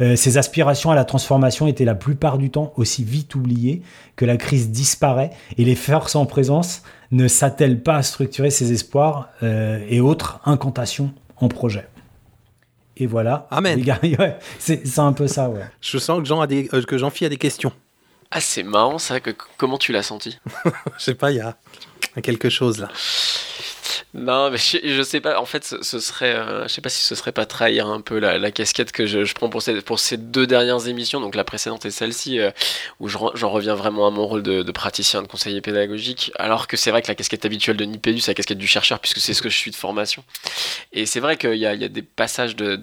Euh, ces aspirations à la transformation étaient la plupart du temps aussi vite oubliées que la crise disparaît et les forces en présence ne s'attellent pas à structurer ces espoirs euh, et autres incantations en projet. Et voilà. Amen. c'est un peu ça, ouais. Je sens que Jean, a des, euh, que Jean a des questions. Ah, c'est marrant ça. Que, comment tu l'as senti? Je sais pas, il y a quelque chose là. Non, mais je, sais pas. En fait, ce, serait, euh, je sais pas si ce serait pas trahir un peu la, casquette que je, prends pour ces, pour ces deux dernières émissions, donc la précédente et celle-ci, euh, où j'en reviens vraiment à mon rôle de, praticien, de conseiller pédagogique, alors que c'est vrai que la casquette habituelle de Nipédu, c'est la casquette du chercheur, puisque c'est ce que je suis de formation. Et c'est vrai qu'il y, a, des passages de,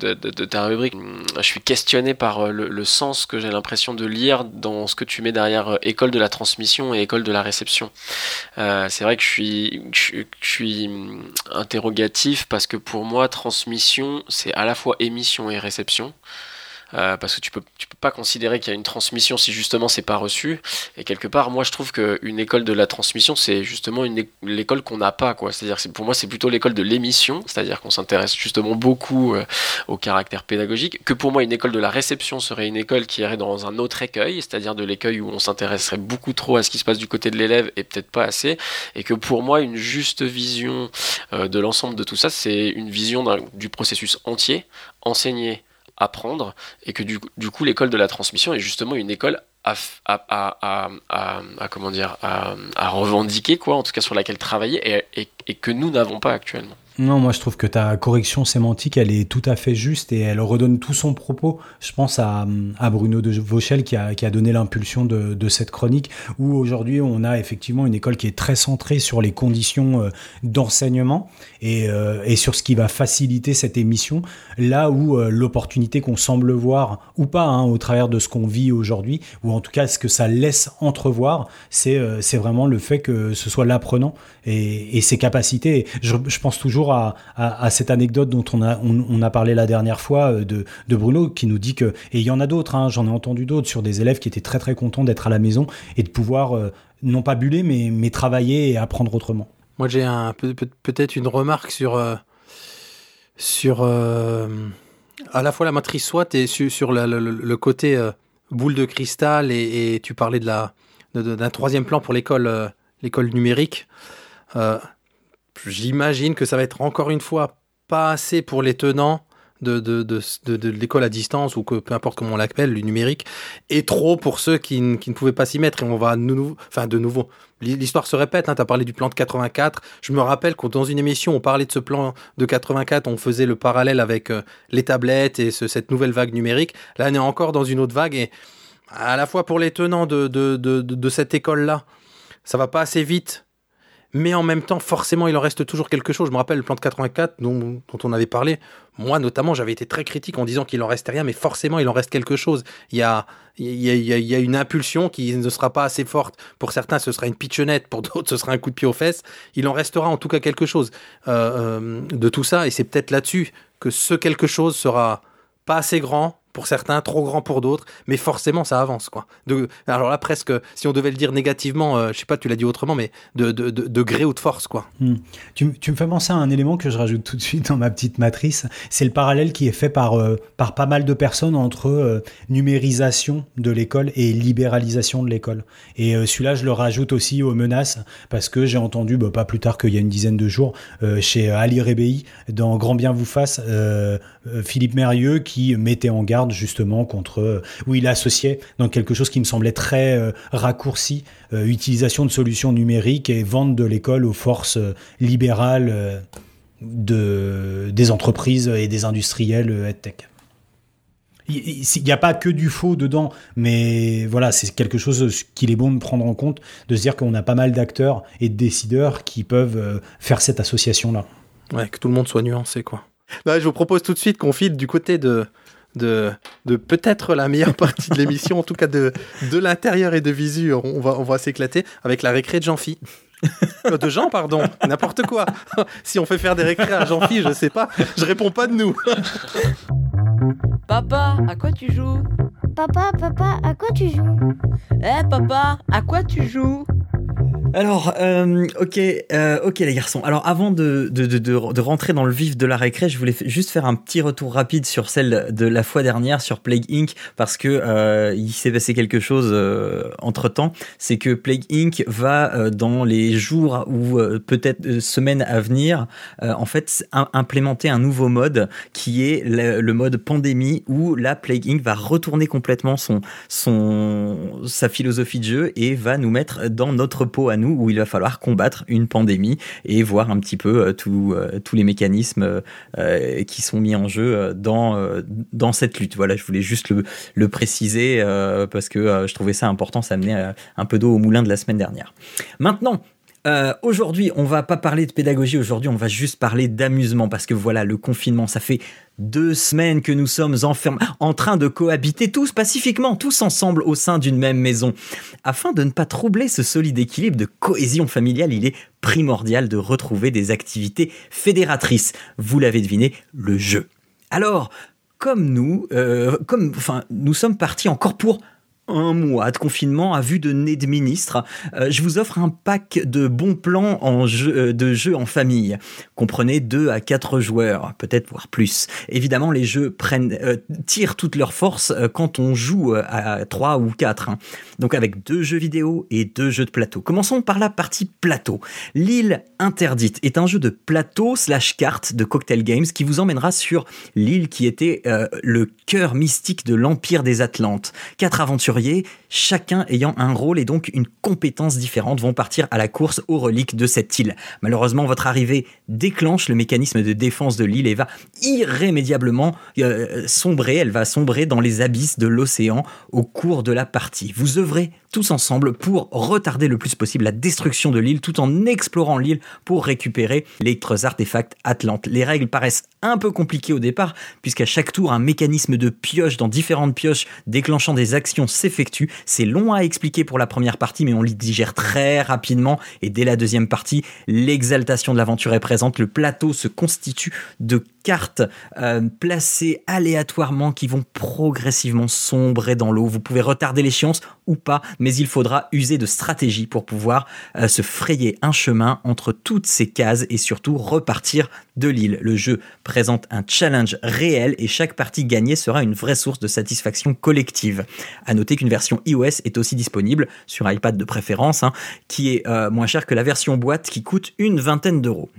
ta rubrique, je suis questionné par euh, le, sens que j'ai l'impression de lire dans ce que tu mets derrière école de la transmission et école de la réception. c'est vrai que je je suis interrogatif parce que pour moi, transmission, c'est à la fois émission et réception. Euh, parce que tu peux, tu peux pas considérer qu'il y a une transmission si justement c'est pas reçu. Et quelque part, moi je trouve qu'une école de la transmission, c'est justement une l'école qu'on n'a pas, quoi. C'est-à-dire, pour moi, c'est plutôt l'école de l'émission, c'est-à-dire qu'on s'intéresse justement beaucoup euh, au caractère pédagogique. Que pour moi, une école de la réception serait une école qui irait dans un autre écueil, c'est-à-dire de l'écueil où on s'intéresserait beaucoup trop à ce qui se passe du côté de l'élève et peut-être pas assez. Et que pour moi, une juste vision euh, de l'ensemble de tout ça, c'est une vision du processus entier, enseigner, apprendre, et que du, coup l'école de la transmission est justement une école à, à, comment dire à, revendiquer quoi en tout cas sur laquelle travailler et que nous n'avons pas actuellement non, moi je trouve que ta correction sémantique, elle est tout à fait juste et elle redonne tout son propos. Je pense à, Bruno de Vauchel qui a, qui a donné l'impulsion de, de, cette chronique, où aujourd'hui on a effectivement une école qui est très centrée sur les conditions euh, d'enseignement et, euh, et, sur ce qui va faciliter cette émission, là où euh, l'opportunité qu'on semble voir, ou pas, hein, au travers de ce qu'on vit aujourd'hui, ou en tout cas ce que ça laisse entrevoir, c'est vraiment le fait que ce soit l'apprenant et, ses capacités. Je pense toujours à, cette anecdote dont on a, on, a parlé la dernière fois euh, de, Bruno, qui nous dit que, et il y en a d'autres, hein, j'en ai entendu d'autres, sur des élèves qui étaient très très contents d'être à la maison et de pouvoir, euh, non pas buller, mais, mais travailler et apprendre autrement. Moi j'ai un, peut, être une remarque sur, euh, sur à la fois la matrice SWOT et sur, le, côté boule de cristal et, tu parlais de la d'un troisième plan pour l'école l'école numérique. J'imagine que ça va être encore une fois pas assez pour les tenants de, l'école à distance ou que peu importe comment on l'appelle, le numérique, et trop pour ceux qui, ne pouvaient pas s'y mettre. Et on va de nouveau, l'histoire se répète. Hein, tu as parlé du plan de 84. Je me rappelle que dans une émission, on parlait de ce plan de 84, on faisait le parallèle avec euh, les tablettes et cette nouvelle vague numérique. Là, on est encore dans une autre vague et à la fois pour les tenants de, de cette école-là, ça va pas assez vite mais en même temps, forcément, il en reste toujours quelque chose. Je me rappelle le plan de 84 dont, on avait parlé. Moi, notamment, j'avais été très critique en disant qu'il en restait rien, mais forcément, il en reste quelque chose. Il y a, une impulsion qui ne sera pas assez forte. Pour certains, ce sera une pitchonnette, pour d'autres, ce sera un coup de pied aux fesses. Il en restera en tout cas quelque chose euh, euh, de tout ça, et c'est peut-être là-dessus que ce quelque chose sera pas assez grand, pour certains, trop grand pour d'autres, mais forcément ça avance quoi. De, alors là presque, si on devait le dire négativement, euh, je sais pas, tu l'as dit autrement, mais de, de, de, gré ou de force quoi. Hmm. Tu, tu, me fais penser à un élément que je rajoute tout de suite dans ma petite matrice, c'est le parallèle qui est fait par, euh, par pas mal de personnes entre euh, numérisation de l'école et libéralisation de l'école. Et celui-là je le rajoute aussi aux menaces parce que j'ai entendu, bah, pas plus tard qu'il y a une dizaine de jours, chez Ali Rebei dans Grand Bien vous fasse, Philippe Mérieux qui mettait en garde justement contre euh, où il associait dans quelque chose qui me semblait très euh, raccourci, euh, utilisation de solutions numériques et vente de l'école aux forces libérales de, des entreprises et des industriels EdTech. Il n'y a pas que du faux dedans, mais voilà, c'est quelque chose qu'il est bon de prendre en compte, de se dire qu'on a pas mal d'acteurs et de décideurs qui peuvent faire cette association-là. Ouais, que tout le monde soit nuancé, quoi. Je vous propose tout de suite qu'on file du côté de, de, de peut-être la meilleure partie de l'émission, en tout cas de, de l'intérieur et de visu. On va, on va s'éclater avec la récré de Jean-Phi. Euh, de Jean, pardon, n'importe quoi. si on fait faire des récrés à Jean-Phi, je sais pas, je réponds pas de nous. Papa, à quoi tu joues? Papa, papa, à quoi tu joues? Eh papa, à quoi tu joues? Alors, euh, ok, euh, ok les garçons. Alors, avant de, rentrer dans le vif de la récré, je voulais juste faire un petit retour rapide sur celle de la fois dernière, sur Plague Inc., parce que euh, il s'est passé quelque chose entre temps. C'est que Plague Inc. va dans les jours ou peut-être semaines à venir, en fait, implémenter un nouveau mode qui est le, le, mode pandémie, où la Plague Inc. va retourner complètement son, son sa philosophie de jeu et va nous mettre dans notre peau à nous où il va falloir combattre une pandémie et voir un petit peu euh, euh, tous les mécanismes euh, qui sont mis en jeu dans, dans cette lutte. Voilà, je voulais juste le, le préciser parce que je trouvais ça important, ça amenait un peu d'eau au moulin de la semaine dernière. Maintenant, euh, aujourd'hui, on va pas parler de pédagogie. Aujourd'hui, on va juste parler d'amusement parce que voilà, le confinement, ça fait deux semaines que nous sommes enfermés, en train de cohabiter tous pacifiquement, tous ensemble au sein d'une même maison. Afin de ne pas troubler ce solide équilibre de cohésion familiale, il est primordial de retrouver des activités fédératrices. Vous l'avez deviné, le jeu. Alors, comme nous, euh, comme, enfin, nous sommes partis encore pour un mois de confinement à vue de nez de ministre, euh, je vous offre un pack de bons plans en jeu, euh, de jeux en famille. Comprenez 2 à 4 joueurs, peut-être voire plus. Évidemment, les jeux prennent, euh, tirent toute leur force euh, quand on joue à 3 ou 4. hein. Donc avec deux jeux vidéo et deux jeux de plateau. Commençons par la partie plateau. L'île interdite est un jeu de plateau slash carte de Cocktail Games qui vous emmènera sur l'île qui était le cœur mystique de l'Empire des Atlantes. Quatre chacun ayant un rôle et donc une compétence différente, vont partir à la course aux reliques de cette île. Malheureusement, votre arrivée déclenche le mécanisme de défense de l'île et va irrémédiablement euh, sombrer, elle va sombrer dans les abysses de l'océan au cours de la partie. Vous œuvrez tous ensemble pour retarder le plus possible la destruction de l'île tout en explorant l'île pour récupérer les autres artefacts Atlantes. Les règles paraissent un peu compliquées au départ puisqu'à chaque tour un mécanisme de pioche dans différentes pioches déclenchant des actions s'effectue. C'est long à expliquer pour la première partie mais on l'y digère très rapidement et dès la deuxième partie l'exaltation de l'aventure est présente. Le plateau se constitue de cartes euh, placées aléatoirement qui vont progressivement sombrer dans l'eau. Vous pouvez retarder l'échéance ou pas, mais il faudra user de stratégie pour pouvoir euh, se frayer un chemin entre toutes ces cases et surtout repartir de l'île. Le jeu présente un challenge réel et chaque partie gagnée sera une vraie source de satisfaction collective. À noter qu'une version iOS est aussi disponible sur iPad de préférence, hein, qui est euh, moins cher que la version boîte qui coûte une vingtaine d'euros.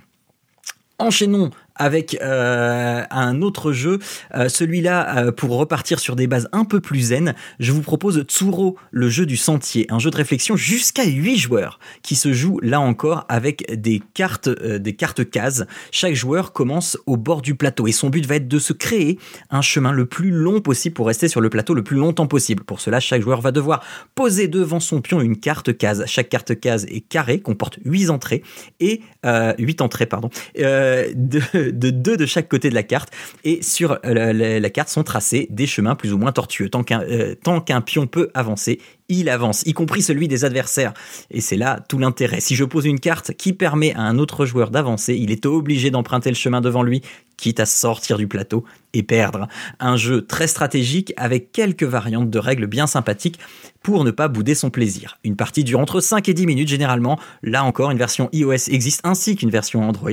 Enchaînons avec euh, un autre jeu, euh, celui-là euh, pour repartir sur des bases un peu plus zen, je vous propose Tsuro, le jeu du sentier, un jeu de réflexion jusqu'à 8 joueurs qui se joue là encore avec des cartes des cartes cases. Chaque joueur commence au bord du plateau et son but va être de se créer un chemin le plus long possible pour rester sur le plateau le plus longtemps possible. Pour cela, chaque joueur va devoir poser devant son pion une carte case. Chaque carte case est carrée, comporte 8 entrées et euh, 8 entrées pardon, de de deux de chaque côté de la carte et sur euh, la, carte sont tracés des chemins plus ou moins tortueux. Tant qu'un euh, tant qu'un pion peut avancer, il avance, y compris celui des adversaires. Et c'est là tout l'intérêt. Si je pose une carte qui permet à un autre joueur d'avancer, il est obligé d'emprunter le chemin devant lui, quitte à sortir du plateau et perdre. Un jeu très stratégique avec quelques variantes de règles bien sympathiques pour ne pas bouder son plaisir. Une partie dure entre 5 et 10 minutes généralement. Là encore, une version iOS existe ainsi qu'une version Android,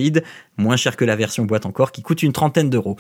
moins chère que la version boîte encore, qui coûte une trentaine d'euros.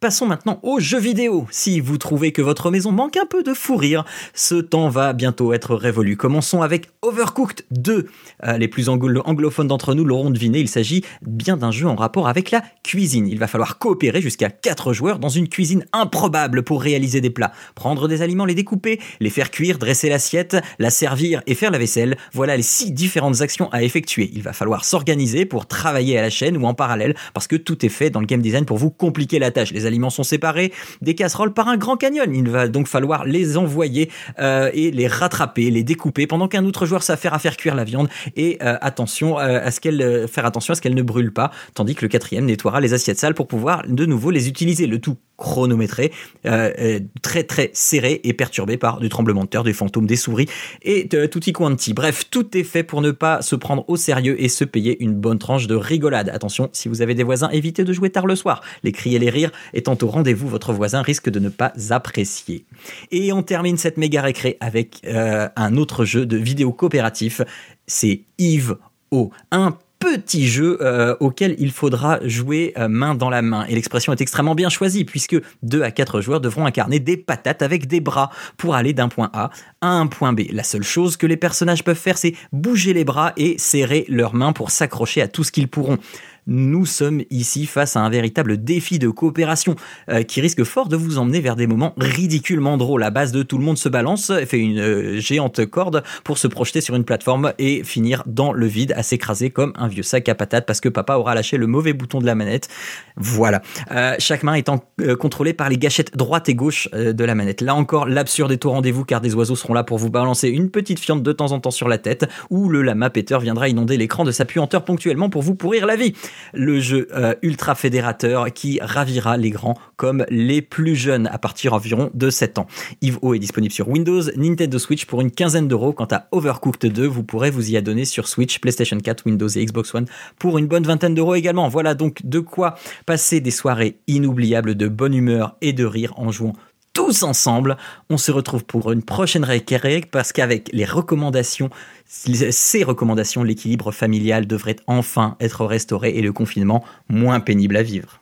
Passons maintenant aux jeux vidéo. Si vous trouvez que votre maison manque un peu de fou rire, ce temps va bientôt être révolu. Commençons avec Overcooked 2. Euh, les plus anglo- anglophones d'entre nous l'auront deviné, il s'agit bien d'un jeu en rapport avec la cuisine. Il va falloir coopérer jusqu'à 4 joueurs dans une cuisine improbable pour réaliser des plats. Prendre des aliments, les découper, les faire cuire, dresser l'assiette, la servir et faire la vaisselle. Voilà les 6 différentes actions à effectuer. Il va falloir s'organiser pour travailler à la chaîne ou en parallèle parce que tout est fait dans le game design pour vous compliquer la tâche. Aliments sont séparés des casseroles par un grand canyon. Il va donc falloir les envoyer euh, et les rattraper, les découper pendant qu'un autre joueur s'affaire à faire cuire la viande et euh, attention euh, à ce qu'elle euh, faire attention à ce qu'elle ne brûle pas, tandis que le quatrième nettoiera les assiettes sales pour pouvoir de nouveau les utiliser. Le tout chronométré, euh, euh, très très serré et perturbé par du tremblement de terre, des fantômes, des souris et de tutti quanti. Bref, tout est fait pour ne pas se prendre au sérieux et se payer une bonne tranche de rigolade. Attention, si vous avez des voisins, évitez de jouer tard le soir. Les cris et les rires étant au rendez-vous, votre voisin risque de ne pas apprécier. Et on termine cette méga récré avec euh, un autre jeu de vidéo coopératif. C'est Yves O. Un petit jeu euh, auquel il faudra jouer euh, main dans la main. Et l'expression est extrêmement bien choisie puisque 2 à 4 joueurs devront incarner des patates avec des bras pour aller d'un point A à un point B. La seule chose que les personnages peuvent faire, c'est bouger les bras et serrer leurs mains pour s'accrocher à tout ce qu'ils pourront. Nous sommes ici face à un véritable défi de coopération euh, qui risque fort de vous emmener vers des moments ridiculement drôles. À base de tout le monde se balance, fait une euh, géante corde pour se projeter sur une plateforme et finir dans le vide à s'écraser comme un vieux sac à patates parce que papa aura lâché le mauvais bouton de la manette. Voilà. Euh, chaque main étant euh, contrôlée par les gâchettes droite et gauche euh, de la manette. Là encore, l'absurde est au rendez-vous car des oiseaux seront là pour vous balancer une petite fiente de temps en temps sur la tête ou le lama péteur viendra inonder l'écran de sa puanteur ponctuellement pour vous pourrir la vie. Le jeu euh, ultra fédérateur qui ravira les grands comme les plus jeunes à partir environ de 7 ans. EVE est disponible sur Windows, Nintendo Switch pour une quinzaine d'euros. Quant à Overcooked 2, vous pourrez vous y adonner sur Switch, PlayStation 4, Windows et Xbox One pour une bonne vingtaine d'euros également. Voilà donc de quoi passer des soirées inoubliables de bonne humeur et de rire en jouant tous ensemble. On se retrouve pour une prochaine récré parce qu'avec les recommandations, ces recommandations, l'équilibre familial devrait enfin être restauré et le confinement moins pénible à vivre.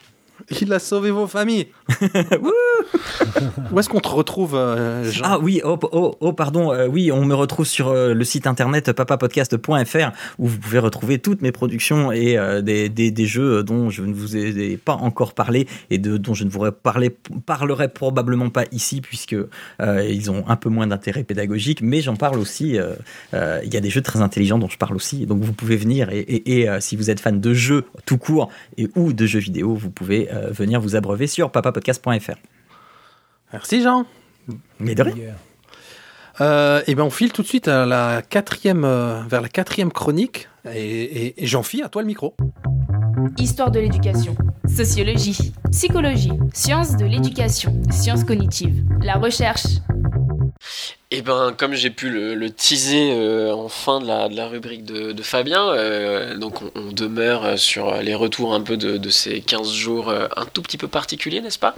Il a sauvé vos familles. Où est-ce qu'on te retrouve, euh, Jean Ah oui, oh, oh, oh pardon, euh, oui, on me retrouve sur euh, le site internet papapodcast.fr où vous pouvez retrouver toutes mes productions et des, des, des, jeux dont je ne vous ai pas encore parlé et de, dont je ne vous parler, parlerai probablement pas ici puisque ils ont un peu moins d'intérêt pédagogique, mais j'en parle aussi. Il y a des jeux très intelligents dont je parle aussi, donc vous pouvez venir et, et, et si vous êtes fan de jeux tout court et ou de jeux vidéo, vous pouvez venir vous abreuver sur papapodcast.fr. Merci Jean. Mais de rien. Euh, et ben on file tout de suite à la quatrième, euh, vers la quatrième chronique. Et, et, et à toi le micro. Histoire de l'éducation, sociologie, psychologie, sciences de l'éducation, sciences cognitives, la recherche. Et ben, comme j'ai pu le, teaser euh, en fin de la, de la rubrique de, Fabien, euh, donc on, demeure sur les retours un peu de, de, ces 15 jours euh, un tout petit peu particuliers, n'est-ce pas?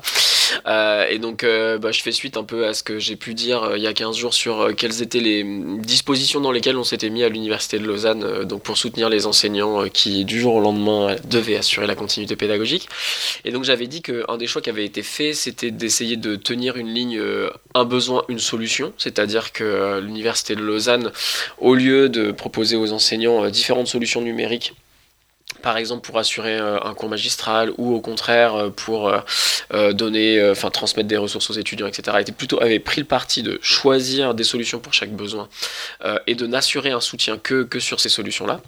Et donc, bah, je fais suite un peu à ce que j'ai pu dire il y a 15 jours sur quelles étaient les dispositions dans lesquelles on s'était mis à l'Université de Lausanne donc pour soutenir les enseignants qui, du jour au lendemain, devaient assurer la continuité pédagogique. Et donc, j'avais dit qu'un des choix qui avait été fait, c'était d'essayer de tenir une ligne un besoin, une solution, c'est-à-dire c'est-à-dire que l'Université de Lausanne, au lieu de proposer aux enseignants différentes solutions numériques, par exemple pour assurer un cours magistral ou au contraire pour donner, enfin transmettre des ressources aux étudiants, etc., était plutôt, avait pris le parti de choisir des solutions pour chaque besoin et de n'assurer un soutien que, que sur ces solutions-là.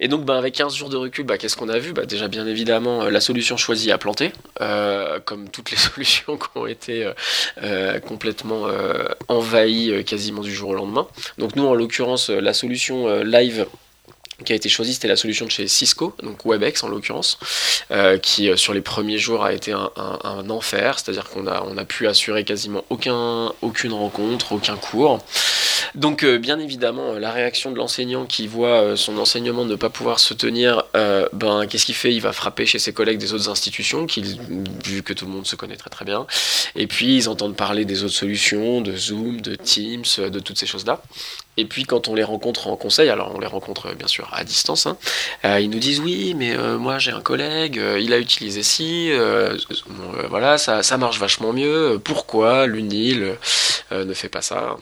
Et donc, bah, avec 15 jours de recul, bah, qu'est-ce qu'on a vu? Bah, Déjà, bien évidemment, la solution choisie à planter, euh, comme toutes les solutions qui ont été euh, complètement euh, envahies quasiment du jour au lendemain. Donc, nous, en l'occurrence, la solution live qui a été choisie, c'était la solution de chez Cisco, donc WebEx en l'occurrence, euh, qui euh, sur les premiers jours a été un enfer, c'est-à-dire qu'on a, on a pu assurer quasiment aucun, aucune rencontre, aucun cours. Donc euh, bien évidemment, la réaction de l'enseignant qui voit son enseignement ne pas pouvoir se tenir, ben qu'est-ce qu'il fait? Il va frapper chez ses collègues des autres institutions, vu que tout le monde se connaît très très bien, et puis ils entendent parler des autres solutions, de Zoom, de Teams, de toutes ces choses-là. Et puis quand on les rencontre en conseil, alors on les rencontre bien sûr à distance, hein, euh, ils nous disent oui, mais euh, moi j'ai un collègue, euh, il a utilisé ci, voilà, ça, ça marche vachement mieux. Pourquoi l'UNIL ne fait pas ça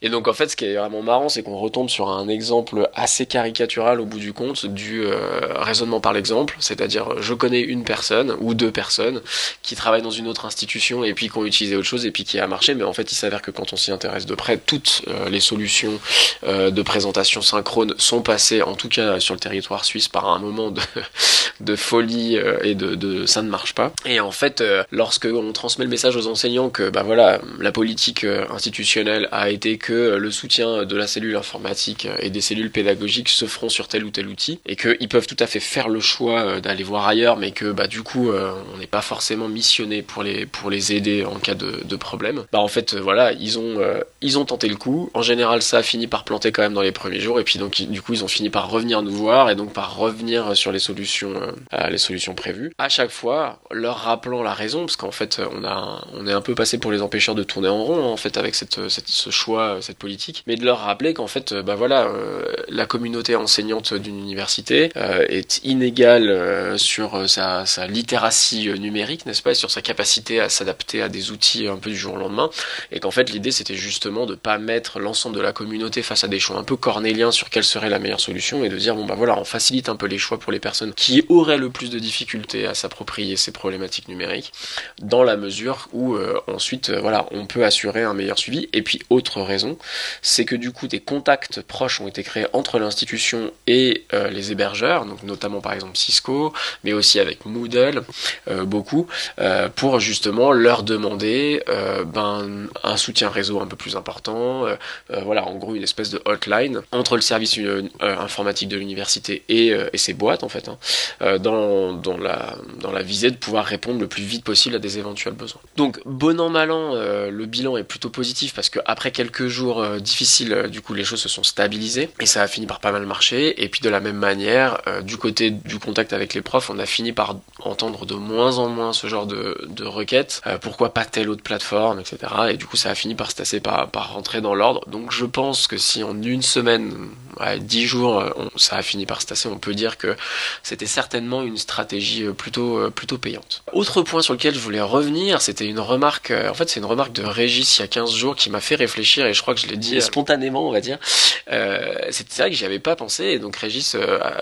et donc en fait, ce qui est vraiment marrant, c'est qu'on retombe sur un exemple assez caricatural au bout du compte du euh, raisonnement par l'exemple, c'est-à-dire je connais une personne ou deux personnes qui travaillent dans une autre institution et puis qui ont utilisé autre chose et puis qui a marché, mais en fait il s'avère que quand on s'y intéresse de près, toutes euh, les solutions euh, de présentation synchrone sont passées, en tout cas sur le territoire suisse, par un moment de, de folie et de, de, ça ne marche pas. Et en fait, lorsque on transmet le message aux enseignants que bah voilà la politique institutionnelle a été que le soutien de la cellule informatique et des cellules pédagogiques se feront sur tel ou tel outil et qu'ils peuvent tout à fait faire le choix d'aller voir ailleurs mais que bah du coup on n'est pas forcément missionné pour les pour les aider en cas de, de problème. Bah en fait voilà ils ont euh, ils ont tenté le coup. En général ça a fini par planter quand même dans les premiers jours et puis donc du coup ils ont fini par revenir nous voir et donc par revenir sur les solutions euh, les solutions prévues. À chaque fois leur rappelant la raison parce qu'en fait on a on est un peu passé pour les empêcheurs de tourner en rond en fait avec cette ce choix cette politique, mais de leur rappeler qu'en fait, bah voilà, euh, la communauté enseignante d'une université euh, est inégale euh, sur sa, sa littératie numérique, n'est-ce pas, et sur sa capacité à s'adapter à des outils un peu du jour au lendemain, et qu'en fait l'idée c'était justement de pas mettre l'ensemble de la communauté face à des choix un peu cornéliens sur quelle serait la meilleure solution, et de dire bon bah voilà, on facilite un peu les choix pour les personnes qui auraient le plus de difficultés à s'approprier ces problématiques numériques, dans la mesure où ensuite voilà, on peut assurer un meilleur suivi, et puis autre raison c'est que du coup des contacts proches ont été créés entre l'institution et euh, les hébergeurs, donc notamment par exemple Cisco, mais aussi avec Moodle, euh, beaucoup, euh, pour justement leur demander ben, un soutien réseau un peu plus important, voilà, en gros une espèce de hotline entre le service informatique de l'université et, et, ses boîtes en fait, hein, dans, dans, la, dans la visée de pouvoir répondre le plus vite possible à des éventuels besoins. Donc bon an mal an, le bilan est plutôt positif parce que après quelques jours difficiles, du coup les choses se sont stabilisées et ça a fini par pas mal marcher. Et puis de la même manière, du côté du contact avec les profs, on a fini par entendre de moins en moins ce genre de, requêtes. Euh, pourquoi pas telle autre plateforme, etc. Et du coup, ça a fini par se tasser, par, rentrer dans l'ordre. Donc je pense que si en une semaine, ouais, dix jours, euh, ça a fini par se tasser, on peut dire que c'était certainement une stratégie euh, plutôt, plutôt payante. Autre point sur lequel je voulais revenir, c'était une remarque, en fait c'est une remarque de Régis il y a 15 jours qui m'a fait réfléchir et je crois que je l'ai dit spontanément, on va dire. c'est vrai que j'y avais pas pensé et donc Régis,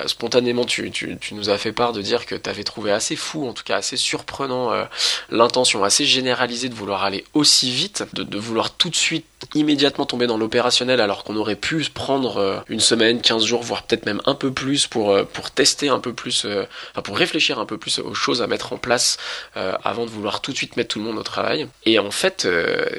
spontanément, tu, tu, tu, nous as fait part de dire que tu avais trouvé assez fou, en tout cas assez surprenant, euh, l'intention assez généralisée de vouloir aller aussi vite, de, vouloir tout de suite immédiatement tomber dans l'opérationnel alors qu'on aurait pu prendre euh, une semaine, 15 jours, voire peut-être même un peu plus pour, euh, pour tester un peu plus, enfin pour réfléchir un peu plus aux choses à mettre en place avant de vouloir tout de suite mettre tout le monde au travail. Et en fait,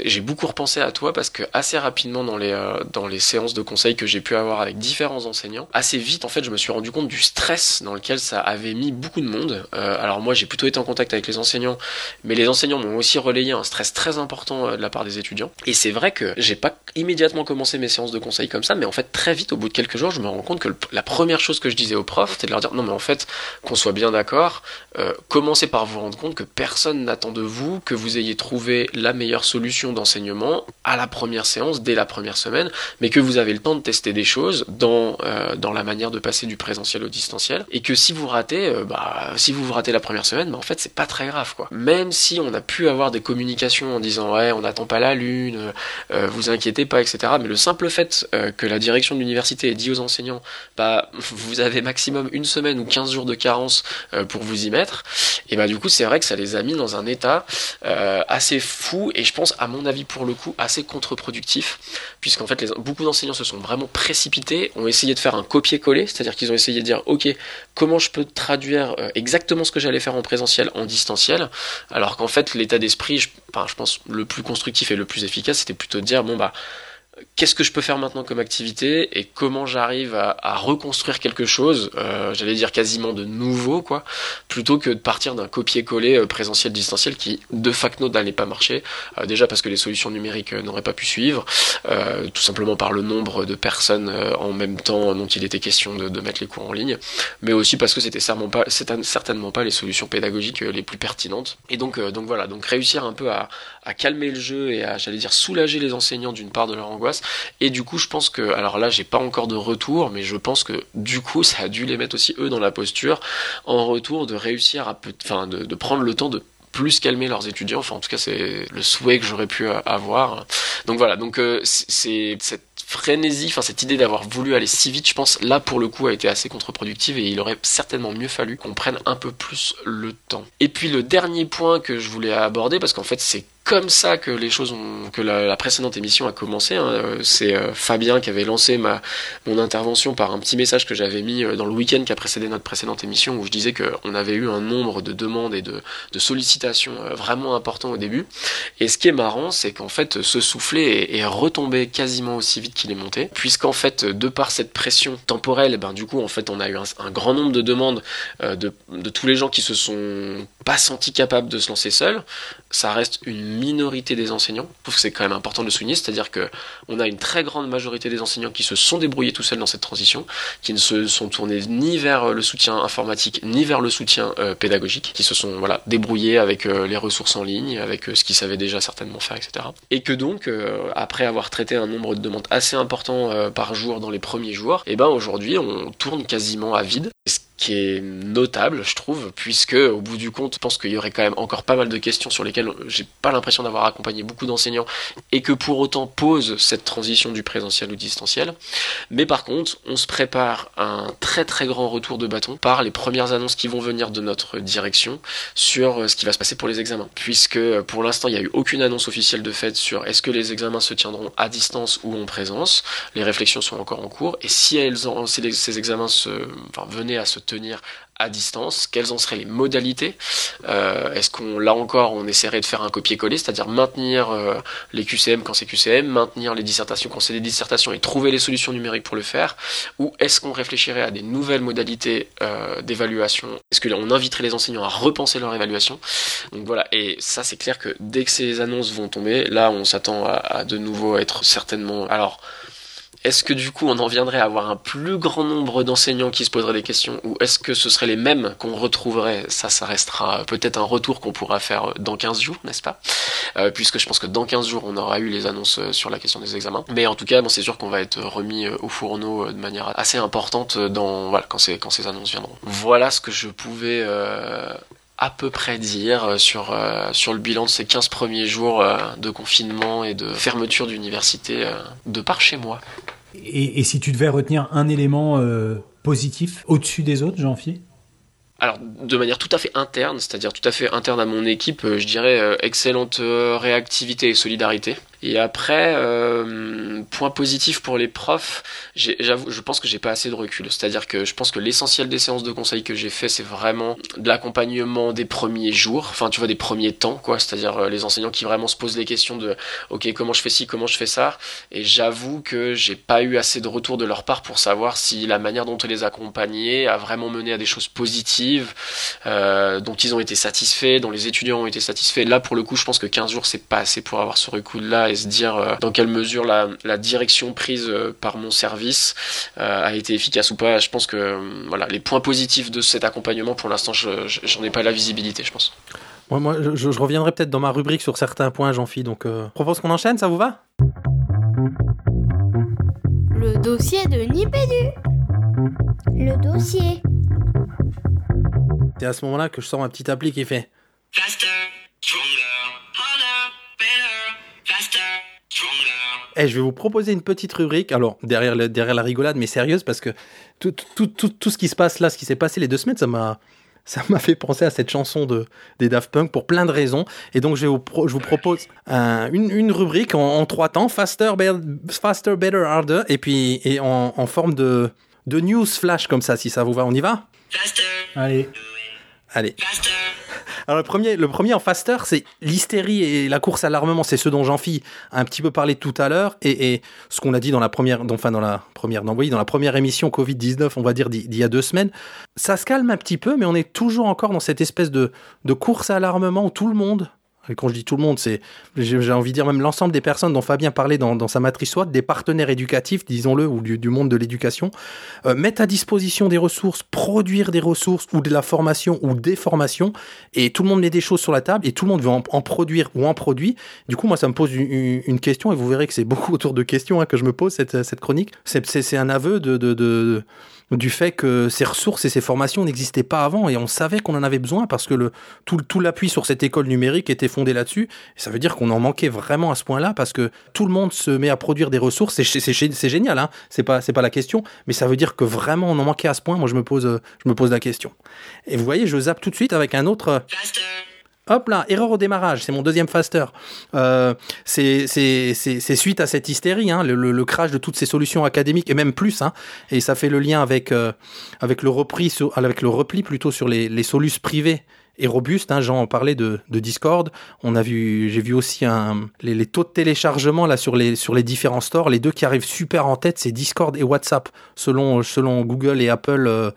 j'ai beaucoup repensé à toi parce que assez rapidement dans les, dans les séances de conseil que j'ai pu avoir avec différents enseignants, assez vite en fait je me suis rendu compte du stress dans lequel ça avait mis beaucoup de monde. Euh, alors moi j'ai plutôt été en contact avec les enseignants, mais les enseignants m'ont aussi relayé un stress très important euh, de la part des étudiants. Et c'est vrai que j'ai pas immédiatement commencé mes séances de conseil comme ça, mais en fait très vite au bout de quelques jours je me rends compte que la première chose que je disais aux profs c'était de leur dire non mais en fait qu'on soit bien d'accord, euh, commencez par vous rendre compte que personne n'attend de vous que vous ayez trouvé la meilleure solution d'enseignement à la première séance, dès la première semaine, mais que vous avez le temps de tester des choses dans, dans la manière de passer du présentiel au distanciel, et que si vous ratez, bah, si vous vous ratez la première semaine, bah, en fait, c'est pas très grave, quoi. Même si on a pu avoir des communications en disant, ouais, on n'attend pas la lune, euh, vous inquiétez pas, etc. Mais le simple fait euh, que la direction de l'université ait dit aux enseignants, bah, vous avez maximum une semaine ou 15 jours de carence euh, pour vous y mettre, et bah, du coup, c'est vrai que ça les a mis dans un état assez fou, et je pense, à mon avis, pour le coup, assez contre-productif, puisqu'en fait, beaucoup d'enseignants se sont vraiment précipités, ont essayé de faire un copier-coller, c'est-à-dire qu'ils ont essayé de dire, ok, comment je peux traduire exactement ce que j'allais faire en présentiel en distanciel, alors qu'en fait l'état d'esprit, je, je pense le plus constructif et le plus efficace, c'était plutôt de dire bon bah qu'est-ce que je peux faire maintenant comme activité et comment j'arrive à, reconstruire quelque chose, euh, j'allais dire quasiment de nouveau, quoi, plutôt que de partir d'un copier-coller euh, présentiel distanciel qui de facto n'allait pas marcher, euh, déjà parce que les solutions numériques n'auraient pas pu suivre, tout simplement par le nombre de personnes en même temps dont il était question de, mettre les cours en ligne, mais aussi parce que c'était certainement pas, certainement pas les solutions pédagogiques les plus pertinentes. Et donc, donc voilà, donc réussir un peu à, à calmer le jeu et à, j'allais dire, soulager les enseignants d'une part de leur angoisse et du coup, je pense que, alors là, j'ai pas encore de retour, mais je pense que du coup, ça a dû les mettre aussi eux dans la posture en retour de réussir à, enfin, de, prendre le temps de plus calmer leurs étudiants. Enfin, en tout cas, c'est le souhait que j'aurais pu avoir. Donc voilà. Donc euh, c'est cette frénésie, enfin cette idée d'avoir voulu aller si vite, je pense là pour le coup a été assez contre-productive et il aurait certainement mieux fallu qu'on prenne un peu plus le temps. Et puis le dernier point que je voulais aborder, parce qu'en fait c'est comme ça que les choses ont, que la, précédente émission a commencé. Hein. C'est euh, Fabien qui avait lancé ma, mon intervention par un petit message que j'avais mis euh, dans le week-end qui a précédé notre précédente émission où je disais qu'on avait eu un nombre de demandes et de, de, sollicitations euh, vraiment important au début. Et ce qui est marrant, c'est qu'en fait, ce soufflet est, retombé quasiment aussi vite qu'il est monté, puisqu'en fait, de par cette pression temporelle, ben, du coup, en fait, on a eu un, grand nombre de demandes de, de tous les gens qui se sont pas sentis capables de se lancer seuls. Ça reste une minorité des enseignants. Je trouve que c'est quand même important de le souligner, c'est-à-dire que on a une très grande majorité des enseignants qui se sont débrouillés tout seuls dans cette transition, qui ne se sont tournés ni vers le soutien informatique ni vers le soutien euh, pédagogique, qui se sont voilà débrouillés avec euh, les ressources en ligne, avec euh, ce qu'ils savaient déjà certainement faire, etc. Et que donc après avoir traité un nombre de demandes assez important par jour dans les premiers jours, et eh ben aujourd'hui on tourne quasiment à vide Ce qui est notable, je trouve, puisque au bout du compte, je pense qu'il y aurait quand même encore pas mal de questions sur lesquelles j'ai pas l'impression d'avoir accompagné beaucoup d'enseignants et que pour autant pose cette transition du présentiel au distanciel. Mais par contre, on se prépare un très très grand retour de bâton par les premières annonces qui vont venir de notre direction sur ce qui va se passer pour les examens. Puisque pour l'instant, il n'y a eu aucune annonce officielle de fait sur est-ce que les examens se tiendront à distance ou en présence. Les réflexions sont encore en cours et si elles ces examens se, venaient à se tenir à distance, quelles en seraient les modalités euh, Est-ce qu'on, là encore, on essaierait de faire un copier-coller, c'est-à-dire maintenir euh, les QCM quand c'est QCM, maintenir les dissertations quand c'est des dissertations et trouver les solutions numériques pour le faire Ou est-ce qu'on réfléchirait à des nouvelles modalités euh, d'évaluation? Est-ce qu'on inviterait les enseignants à repenser leur évaluation? Donc voilà, et ça c'est clair que dès que ces annonces vont tomber, là on s'attend à, à de nouveau être certainement... Alors, est-ce que du coup on en viendrait à avoir un plus grand nombre d'enseignants qui se poseraient des questions ou est-ce que ce seraient les mêmes qu'on retrouverait? Ça, ça restera peut-être un retour qu'on pourra faire dans 15 jours, n'est-ce pas? Euh, Puisque je pense que dans 15 jours on aura eu les annonces euh, sur la question des examens. Mais en tout cas, bon, c'est sûr qu'on va être remis euh, au fourneau de manière assez importante dans, quand, ces annonces viendront. Voilà ce que je pouvais à peu près dire sur, euh, sur le bilan de ces 15 premiers jours euh, de confinement et de fermeture d'université euh, de par chez moi. Et, et, si tu devais retenir un élément positif au-dessus des autres, Jean-Philippe alors, de manière tout à fait interne, c'est-à-dire tout à fait interne à mon équipe, je dirais excellente réactivité et solidarité. Et après, euh, point positif pour les profs, j'avoue, je pense que j'ai pas assez de recul. C'est-à-dire que je pense que l'essentiel des séances de conseil que j'ai fait, c'est vraiment de l'accompagnement des premiers jours, enfin tu vois des premiers temps, quoi. C'est-à-dire euh, les enseignants qui vraiment se posent les questions de, ok, comment je fais ci, comment je fais ça. Et j'avoue que j'ai pas eu assez de retour de leur part pour savoir si la manière dont on les accompagnait a vraiment mené à des choses positives, euh, dont ils ont été satisfaits, dont les étudiants ont été satisfaits. Là, pour le coup, je pense que 15 jours, c'est pas assez pour avoir ce recul-là et se dire euh, dans quelle mesure la, la direction prise euh, par mon service euh, a été efficace ou pas. Je pense que voilà, les points positifs de cet accompagnement, pour l'instant, j'en ai pas la visibilité, je pense. Moi, moi je, je, reviendrai peut-être dans ma rubrique sur certains points, Jean-Phi. Donc, euh, propose qu'on enchaîne, ça vous va? Le dossier de Nipédu. Le dossier. C'est à ce moment-là que je sors ma petite appli qui fait Faster, stronger, stronger. Eh, je vais vous proposer une petite rubrique, alors derrière, le, derrière la rigolade, mais sérieuse, parce que tout, tout, tout, tout ce qui se passe là, ce qui s'est passé les deux semaines, ça m'a ça m'a fait penser à cette chanson de, des Daft Punk pour plein de raisons. Et donc, je vous, pro, je vous propose un, une, une, rubrique en, en, trois temps faster, be, faster, better, harder. Et puis, et en, en, forme de, de news flash comme ça, si ça vous va. On y va? Faster. Allez. Allez. Faster. Alors le premier, le premier en faster, c'est l'hystérie et la course à l'armement. C'est ce dont Jean-Phi a un petit peu parlé tout à l'heure et, ce qu'on a dit dans la première, enfin dans la première, dans la première émission Covid 19, on va dire d'il y a deux semaines. Ça se calme un petit peu, mais on est toujours encore dans cette espèce de, de course à l'armement où tout le monde et quand je dis tout le monde, c'est, j'ai envie de dire même l'ensemble des personnes dont Fabien parlait dans, sa matrice SWOT, des partenaires éducatifs, disons-le, ou du, monde de l'éducation, euh, mettre à disposition des ressources, produire des ressources ou de la formation ou des formations, et tout le monde met des choses sur la table et tout le monde veut en, produire ou en produit. Du coup, moi, ça me pose une, question et vous verrez que c'est beaucoup autour de questions hein, que je me pose cette, cette chronique. C'est un aveu de, de du fait que ces ressources et ces formations n'existaient pas avant et on savait qu'on en avait besoin parce que tout, l'appui sur cette école numérique était fondé là-dessus. Ça veut dire qu'on en manquait vraiment à ce point-là parce que tout le monde se met à produire des ressources. C'est génial, hein c'est pas, pas la question, mais ça veut dire que vraiment on en manquait à ce point. Moi, je me pose, la question. Et vous voyez, je zappe tout de suite avec un autre. Hop là, erreur au démarrage, c'est mon deuxième faster. Euh, c'est suite à cette hystérie, hein, le, le, crash de toutes ces solutions académiques, et même plus, hein, et ça fait le lien avec, euh, avec, le, sur, avec le repli plutôt sur les, les solutions privées et robuste. Hein, Jean en parlait de, de Discord. On a vu, j'ai vu aussi un, les, les, taux de téléchargement là sur les sur les différents stores. Les deux qui arrivent super en tête, c'est Discord et WhatsApp, selon selon Google et Apple. Euh,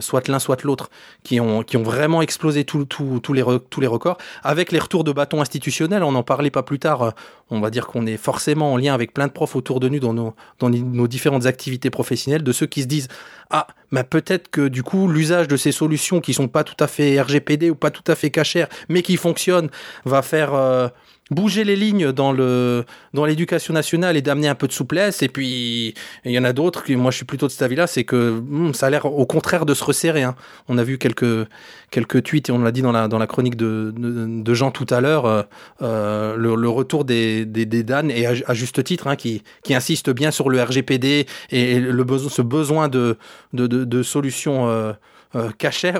soit l'un, soit l'autre, qui ont, qui ont vraiment explosé tous les, tous les records. Avec les retours de bâton institutionnels, on en parlait pas plus tard, on va dire qu'on est forcément en lien avec plein de profs autour de nous dans nos, dans nos différentes activités professionnelles, de ceux qui se disent Ah, mais peut-être que du coup, l'usage de ces solutions qui sont pas tout à fait RGPD ou pas tout à fait cachères, mais qui fonctionnent, va faire. Euh, bouger les lignes dans le dans l'éducation nationale et d'amener un peu de souplesse. Et puis il y en a d'autres moi, je suis plutôt de cet avis-là, c'est que hmm, ça a l'air au contraire de se resserrer. hein. On a vu quelques quelques tweets et on l'a dit dans la dans la chronique de de, de Jean tout à l'heure, euh, euh, le, le retour des des, des Dan et à, à juste titre, hein, qui qui insiste bien sur le RGPD et, et le besoin ce besoin de de de, de solutions. Euh, euh,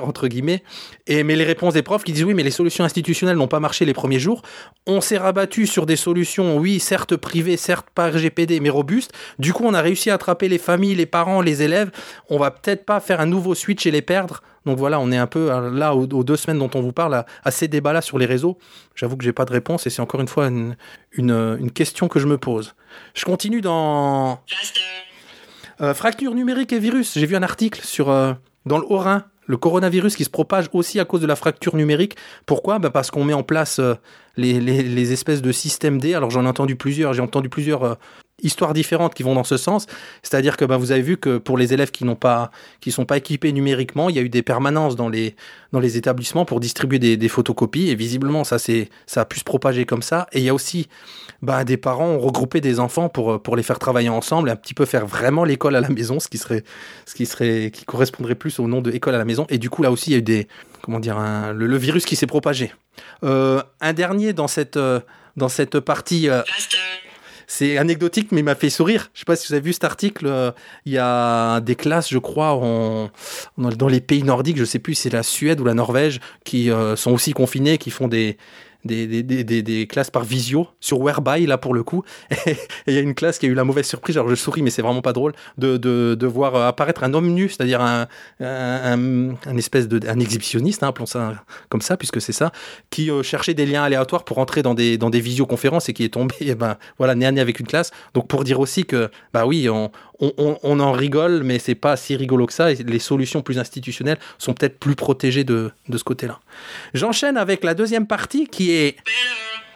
entre guillemets et mais les réponses des profs qui disent oui mais les solutions institutionnelles n'ont pas marché les premiers jours on s'est rabattu sur des solutions, oui, certes privées, certes pas RGPD, mais robustes. Du coup, on a réussi à attraper les familles, les parents, les élèves. On va peut-être pas faire un nouveau switch et les perdre. Donc voilà, on est un peu euh, là aux, aux deux semaines dont on vous parle, à, à ces débats-là sur les réseaux. J'avoue que j'ai pas de réponse et c'est encore une fois une, une, une question que je me pose. Je continue dans euh, fracture numérique et virus. J'ai vu un article sur euh, dans le Haut-Rhin le coronavirus qui se propage aussi à cause de la fracture numérique. Pourquoi? Bah Parce qu'on met en place euh, les, espèces de systèmes D. Alors j'en ai entendu plusieurs, j'ai entendu plusieurs euh, histoires différentes qui vont dans ce sens. C'est-à-dire que bah, vous avez vu que pour les élèves qui n'ont pas, qui sont pas équipés numériquement, il y a eu des permanences dans les, dans les établissements pour distribuer des, des photocopies. Et visiblement, ça, ça a pu se propager comme ça. Et il y a aussi bah, des parents ont regroupé des enfants pour, pour les faire travailler ensemble, et un petit peu faire vraiment l'école à la maison, ce qui serait, ce qui serait, qui correspondrait plus au nom de école à la maison. Et du coup, là aussi, il y a eu des, comment dire, le, virus qui s'est propagé. Euh, un dernier dans cette, euh, dans cette partie. Euh, c'est anecdotique, mais il m'a fait sourire. Je sais pas si vous avez vu cet article. euh, Il y a des classes, je crois, dans, les pays nordiques, je sais plus si c'est la Suède ou la Norvège, qui euh, sont aussi confinés, qui font des, des, des, des, des, classes par visio sur Whereby là pour le coup. Et il y a une classe qui a eu la mauvaise surprise. Alors je souris mais c'est vraiment pas drôle de, de, de voir apparaître un homme nu c'est-à-dire un, un, espèce de un exhibitionniste hein, appelons ça comme ça puisque c'est ça qui euh, cherchait des liens aléatoires pour entrer dans des dans des visioconférences et qui est tombé et ben voilà nez à nez avec une classe. Donc pour dire aussi que bah oui on, on, en rigole mais c'est pas si rigolo que ça et les solutions plus institutionnelles sont peut-être plus protégées de, de ce côté-là j'enchaîne avec la deuxième partie qui est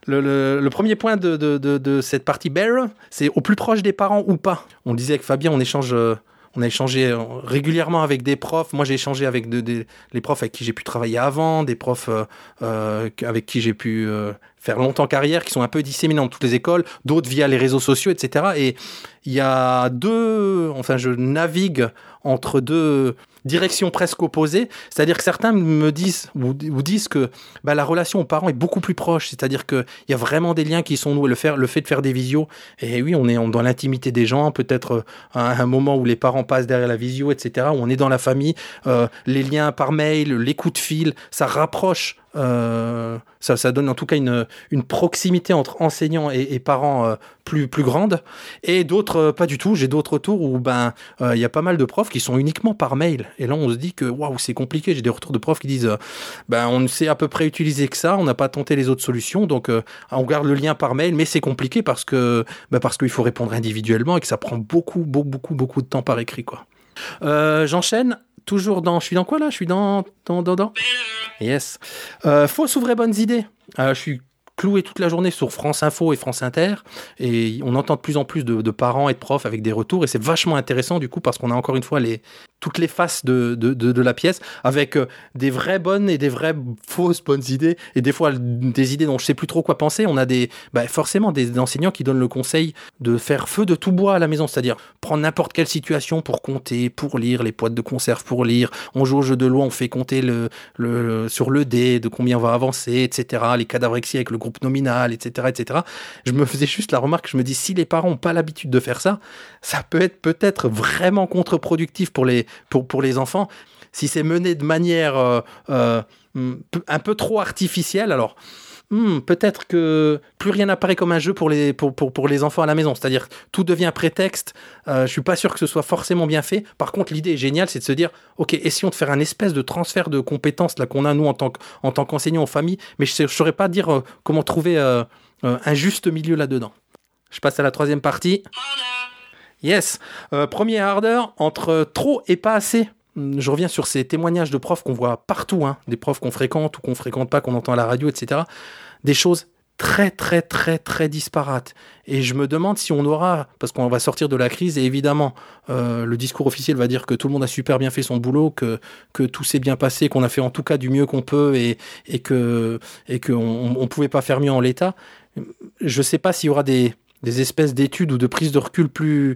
le, le, le, premier point de, de, de, de cette partie bear, c'est au plus proche des parents ou pas. On disait avec Fabien, on échange, euh, on a échangé régulièrement avec des profs. Moi, j'ai échangé avec de, les profs avec qui j'ai pu travailler avant, des profs euh, euh, avec qui j'ai pu euh, faire longtemps carrière, qui sont un peu disséminés dans toutes les écoles, d'autres via les réseaux sociaux, etc. Et il y a deux, enfin, je navigue entre deux directions presque opposées. C'est-à-dire que certains me disent ou, disent que bah, la relation aux parents est beaucoup plus proche. C'est-à-dire qu'il y a vraiment des liens qui sont noués. Le, faire, le fait de faire des visios, et oui, on est dans l'intimité des gens, peut-être à un moment où les parents passent derrière la visio, etc., où on est dans la famille, euh, les liens par mail, les coups de fil, ça rapproche euh, ça, donne en tout cas une, proximité entre enseignants et, parents euh, plus, grande. Et d'autres, euh, pas du tout. J'ai d'autres retours où ben il y a pas mal de profs qui sont uniquement par mail. Et là, on se dit que c'est compliqué. J'ai des retours de profs qui disent ben on ne sait à peu près utiliser que ça. On n'a pas tenté les autres solutions. Donc on garde le lien par mail, mais c'est compliqué ben, parce qu'il faut répondre individuellement et que ça prend beaucoup, beaucoup, beaucoup, beaucoup de temps par écrit. J'enchaîne toujours dans. Je suis dans quoi là? Je suis dans. Dans. Dans. Yes. Euh, fausses ou vraies bonnes idées? Euh, Je suis cloué toute la journée sur France Info et France Inter et on entend de plus en plus de, parents et de profs avec des retours et c'est vachement intéressant du coup parce qu'on a encore une fois les, toutes les faces de, de, la pièce avec euh, des vraies bonnes et des vraies fausses bonnes idées et des fois des idées dont je sais plus trop quoi penser. On a des bah, forcément des enseignants qui donnent le conseil de faire feu de tout bois à la maison, c'est-à-dire prendre n'importe quelle situation pour compter, pour lire les boîtes de conserve pour lire. On joue au jeu de loi, on fait compter le, le, sur le dé de combien on va avancer, etc. Les cadavrexis avec le groupe nominal, etc., etc. Je me faisais juste la remarque, je me dis si les parents n'ont pas l'habitude de faire ça, ça peut être peut-être vraiment contre-productif pour les pour, pour les enfants. Si c'est mené de manière euh, euh, un peu trop artificielle, alors hmm, peut-être que plus rien n'apparaît comme un jeu pour les, pour, pour, pour les enfants à la maison. C'est-à-dire tout devient prétexte. Euh, je suis pas sûr que ce soit forcément bien fait. Par contre, l'idée est géniale, c'est de se dire, ok, essayons de faire un espèce de transfert de compétences là qu'on a nous en tant en tant qu'enseignants en famille. Mais je ne saurais pas dire euh, comment trouver euh, un juste milieu là-dedans. Je passe à la troisième partie. Yes. Euh, premier harder entre trop et pas assez. Je reviens sur ces témoignages de profs qu'on voit partout, hein, des profs qu'on fréquente ou qu'on fréquente pas, qu'on entend à la radio, etc. Des choses très très très très disparates. Et je me demande si on aura, parce qu'on va sortir de la crise, et évidemment, euh, le discours officiel va dire que tout le monde a super bien fait son boulot, que, que tout s'est bien passé, qu'on a fait en tout cas du mieux qu'on peut et, et que et qu'on on pouvait pas faire mieux en l'état. je ne sais pas s'il y aura des, des espèces d'études ou de prises de recul plus,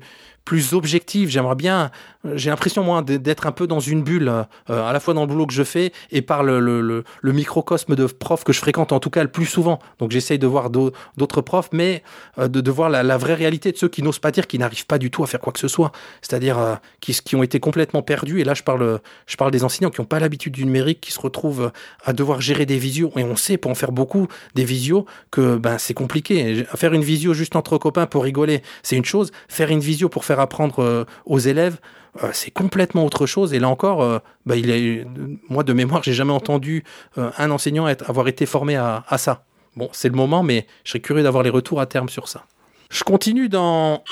plus objectif. J'aimerais bien, j'ai l'impression moi d'être un peu dans une bulle, euh, à la fois dans le boulot que je fais et par le, le, microcosme de profs que je fréquente en tout cas le plus souvent. Donc j'essaye de voir d'autres profs, mais euh, de, voir la, vraie réalité de ceux qui n'osent pas dire, qui n'arrivent pas du tout à faire quoi que ce soit, c'est-à-dire euh, qui, qui ont été complètement perdus. Et là je parle, je parle des enseignants qui n'ont pas l'habitude du numérique, qui se retrouvent à devoir gérer des visios. Et on sait pour en faire beaucoup des visios que ben c'est compliqué. Faire une visio juste entre copains pour rigoler, c'est une chose. Faire une visio pour faire apprendre euh, aux élèves, euh, c'est complètement autre chose. Et là encore, euh, bah, il moi de mémoire, j'ai jamais entendu un enseignant avoir été formé à, ça. Bon, c'est le moment, mais je serais curieux d'avoir les retours à terme sur ça. Je continue dans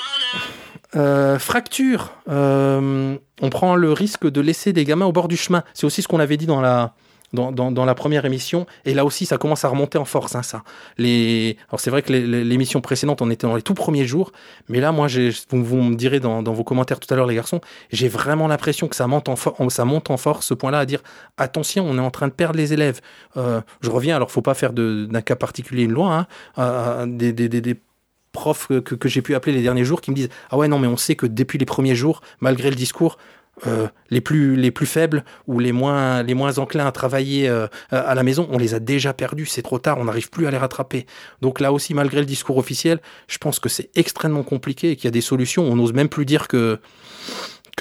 fracture. on prend le risque de laisser des gamins au bord du chemin. C'est aussi ce qu'on avait dit dans la, dans, la première émission. Et là aussi, ça commence à remonter en force, hein, ça. Les... Alors, c'est vrai que l'émission précédente, on était dans les tout premiers jours. Mais là, moi, vous, me direz dans, vos commentaires tout à l'heure, les garçons, j'ai vraiment l'impression que ça monte, en ça monte en force, ce point-là, à dire attention, on est en train de perdre les élèves. Euh, je reviens, alors, faut pas faire d'un cas particulier une loi, hein, des, des, profs que j'ai pu appeler les derniers jours qui me disent Ah ouais, non, mais on sait que depuis les premiers jours, malgré le discours, euh, les plus les plus faibles ou les moins les moins enclins à travailler euh, à la maison, on les a déjà perdus, c'est trop tard, on n'arrive plus à les rattraper. Donc là aussi, malgré le discours officiel, je pense que c'est extrêmement compliqué et qu'il y a des solutions. On n'ose même plus dire que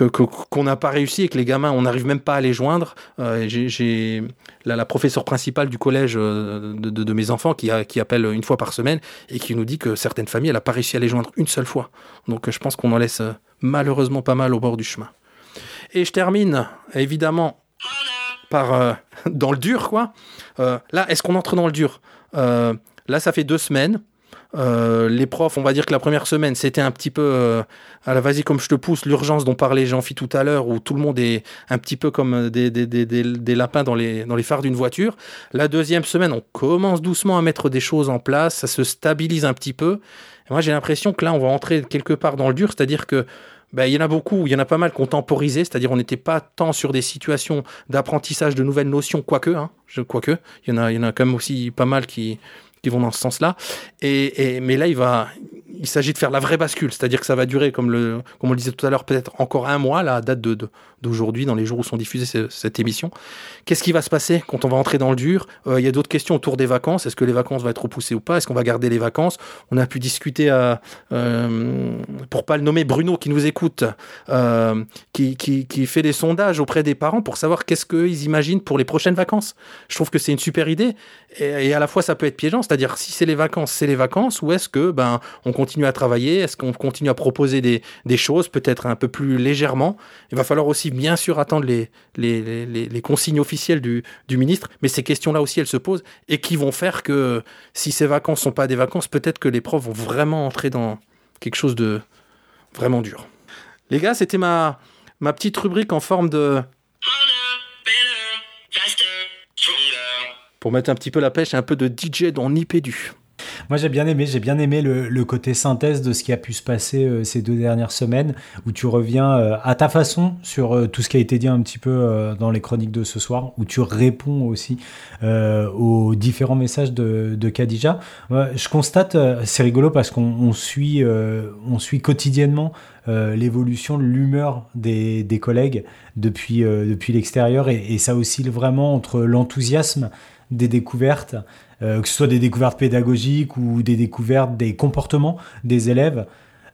qu'on n'a pas réussi et que les gamins, on n'arrive même pas à les joindre. Euh, j'ai la, professeure principale du collège de, de, mes enfants qui, qui appelle une fois par semaine et qui nous dit que certaines familles, elle n'a pas réussi à les joindre une seule fois. Donc je pense qu'on en laisse malheureusement pas mal au bord du chemin. Et je termine, évidemment, par euh, dans le dur, quoi. Euh, là, est-ce qu'on entre dans le dur? Euh, Là, ça fait deux semaines. les profs, on va dire que la première semaine, c'était un petit peu à la vas-y comme je te pousse, l'urgence dont parlait Jean-Phi tout à l'heure, où tout le monde est un petit peu comme des, lapins dans les, dans les phares d'une voiture. La deuxième semaine, on commence doucement à mettre des choses en place, ça se stabilise un petit peu. Moi, j'ai l'impression que là, on va entrer quelque part dans le dur, c'est-à-dire que ben, il y en a beaucoup, il y en a pas mal qui ont c'est-à-dire on n'était pas tant sur des situations d'apprentissage de nouvelles notions, quoique, hein, il y en a, quand même aussi pas mal qui, qui vont dans ce sens-là. Et, et, mais là, il il s'agit de faire la vraie bascule, c'est-à-dire que ça va durer, comme, le, comme on le disait tout à l'heure, peut-être encore un mois, la date de, d'aujourd'hui, dans les jours où sont diffusées cette émission. Qu'est-ce qui va se passer quand on va entrer dans le dur? Euh, Il y a d'autres questions autour des vacances. Est-ce que les vacances vont être repoussées ou pas? Est-ce qu'on va garder les vacances? On a pu discuter, à, euh, pour pas le nommer, Bruno qui nous écoute, euh, qui, qui, fait des sondages auprès des parents pour savoir qu'est-ce qu'ils imaginent pour les prochaines vacances. Je trouve que c'est une super idée. Et, à la fois ça peut être piégeant, c'est-à-dire si c'est les vacances, c'est les vacances, ou est-ce que ben on continue à travailler? Est-ce qu'on continue à proposer des, des choses peut-être un peu plus légèrement? Il va falloir aussi bien sûr attendre les, les, les, les consignes officielles du, du, ministre, mais ces questions-là aussi, elles se posent et qui vont faire que si ces vacances sont pas des vacances, peut-être que les profs vont vraiment entrer dans quelque chose de vraiment dur. Les gars, c'était ma, ma petite rubrique en forme de... Pour mettre un petit peu la pêche, un peu de DJ dans Nipédu. Moi, j'ai bien aimé, j'ai bien aimé le, côté synthèse de ce qui a pu se passer euh, ces deux dernières semaines, où tu reviens euh, à ta façon sur euh, tout ce qui a été dit un petit peu dans les chroniques de ce soir, où tu réponds aussi aux différents messages de, de Khadija. je constate, c'est rigolo parce qu'on suit, on suit quotidiennement l'évolution l'humeur des, des, collègues depuis, depuis l'extérieur, et ça oscille vraiment entre l'enthousiasme des découvertes euh, que ce soit des découvertes pédagogiques ou des découvertes des comportements des élèves,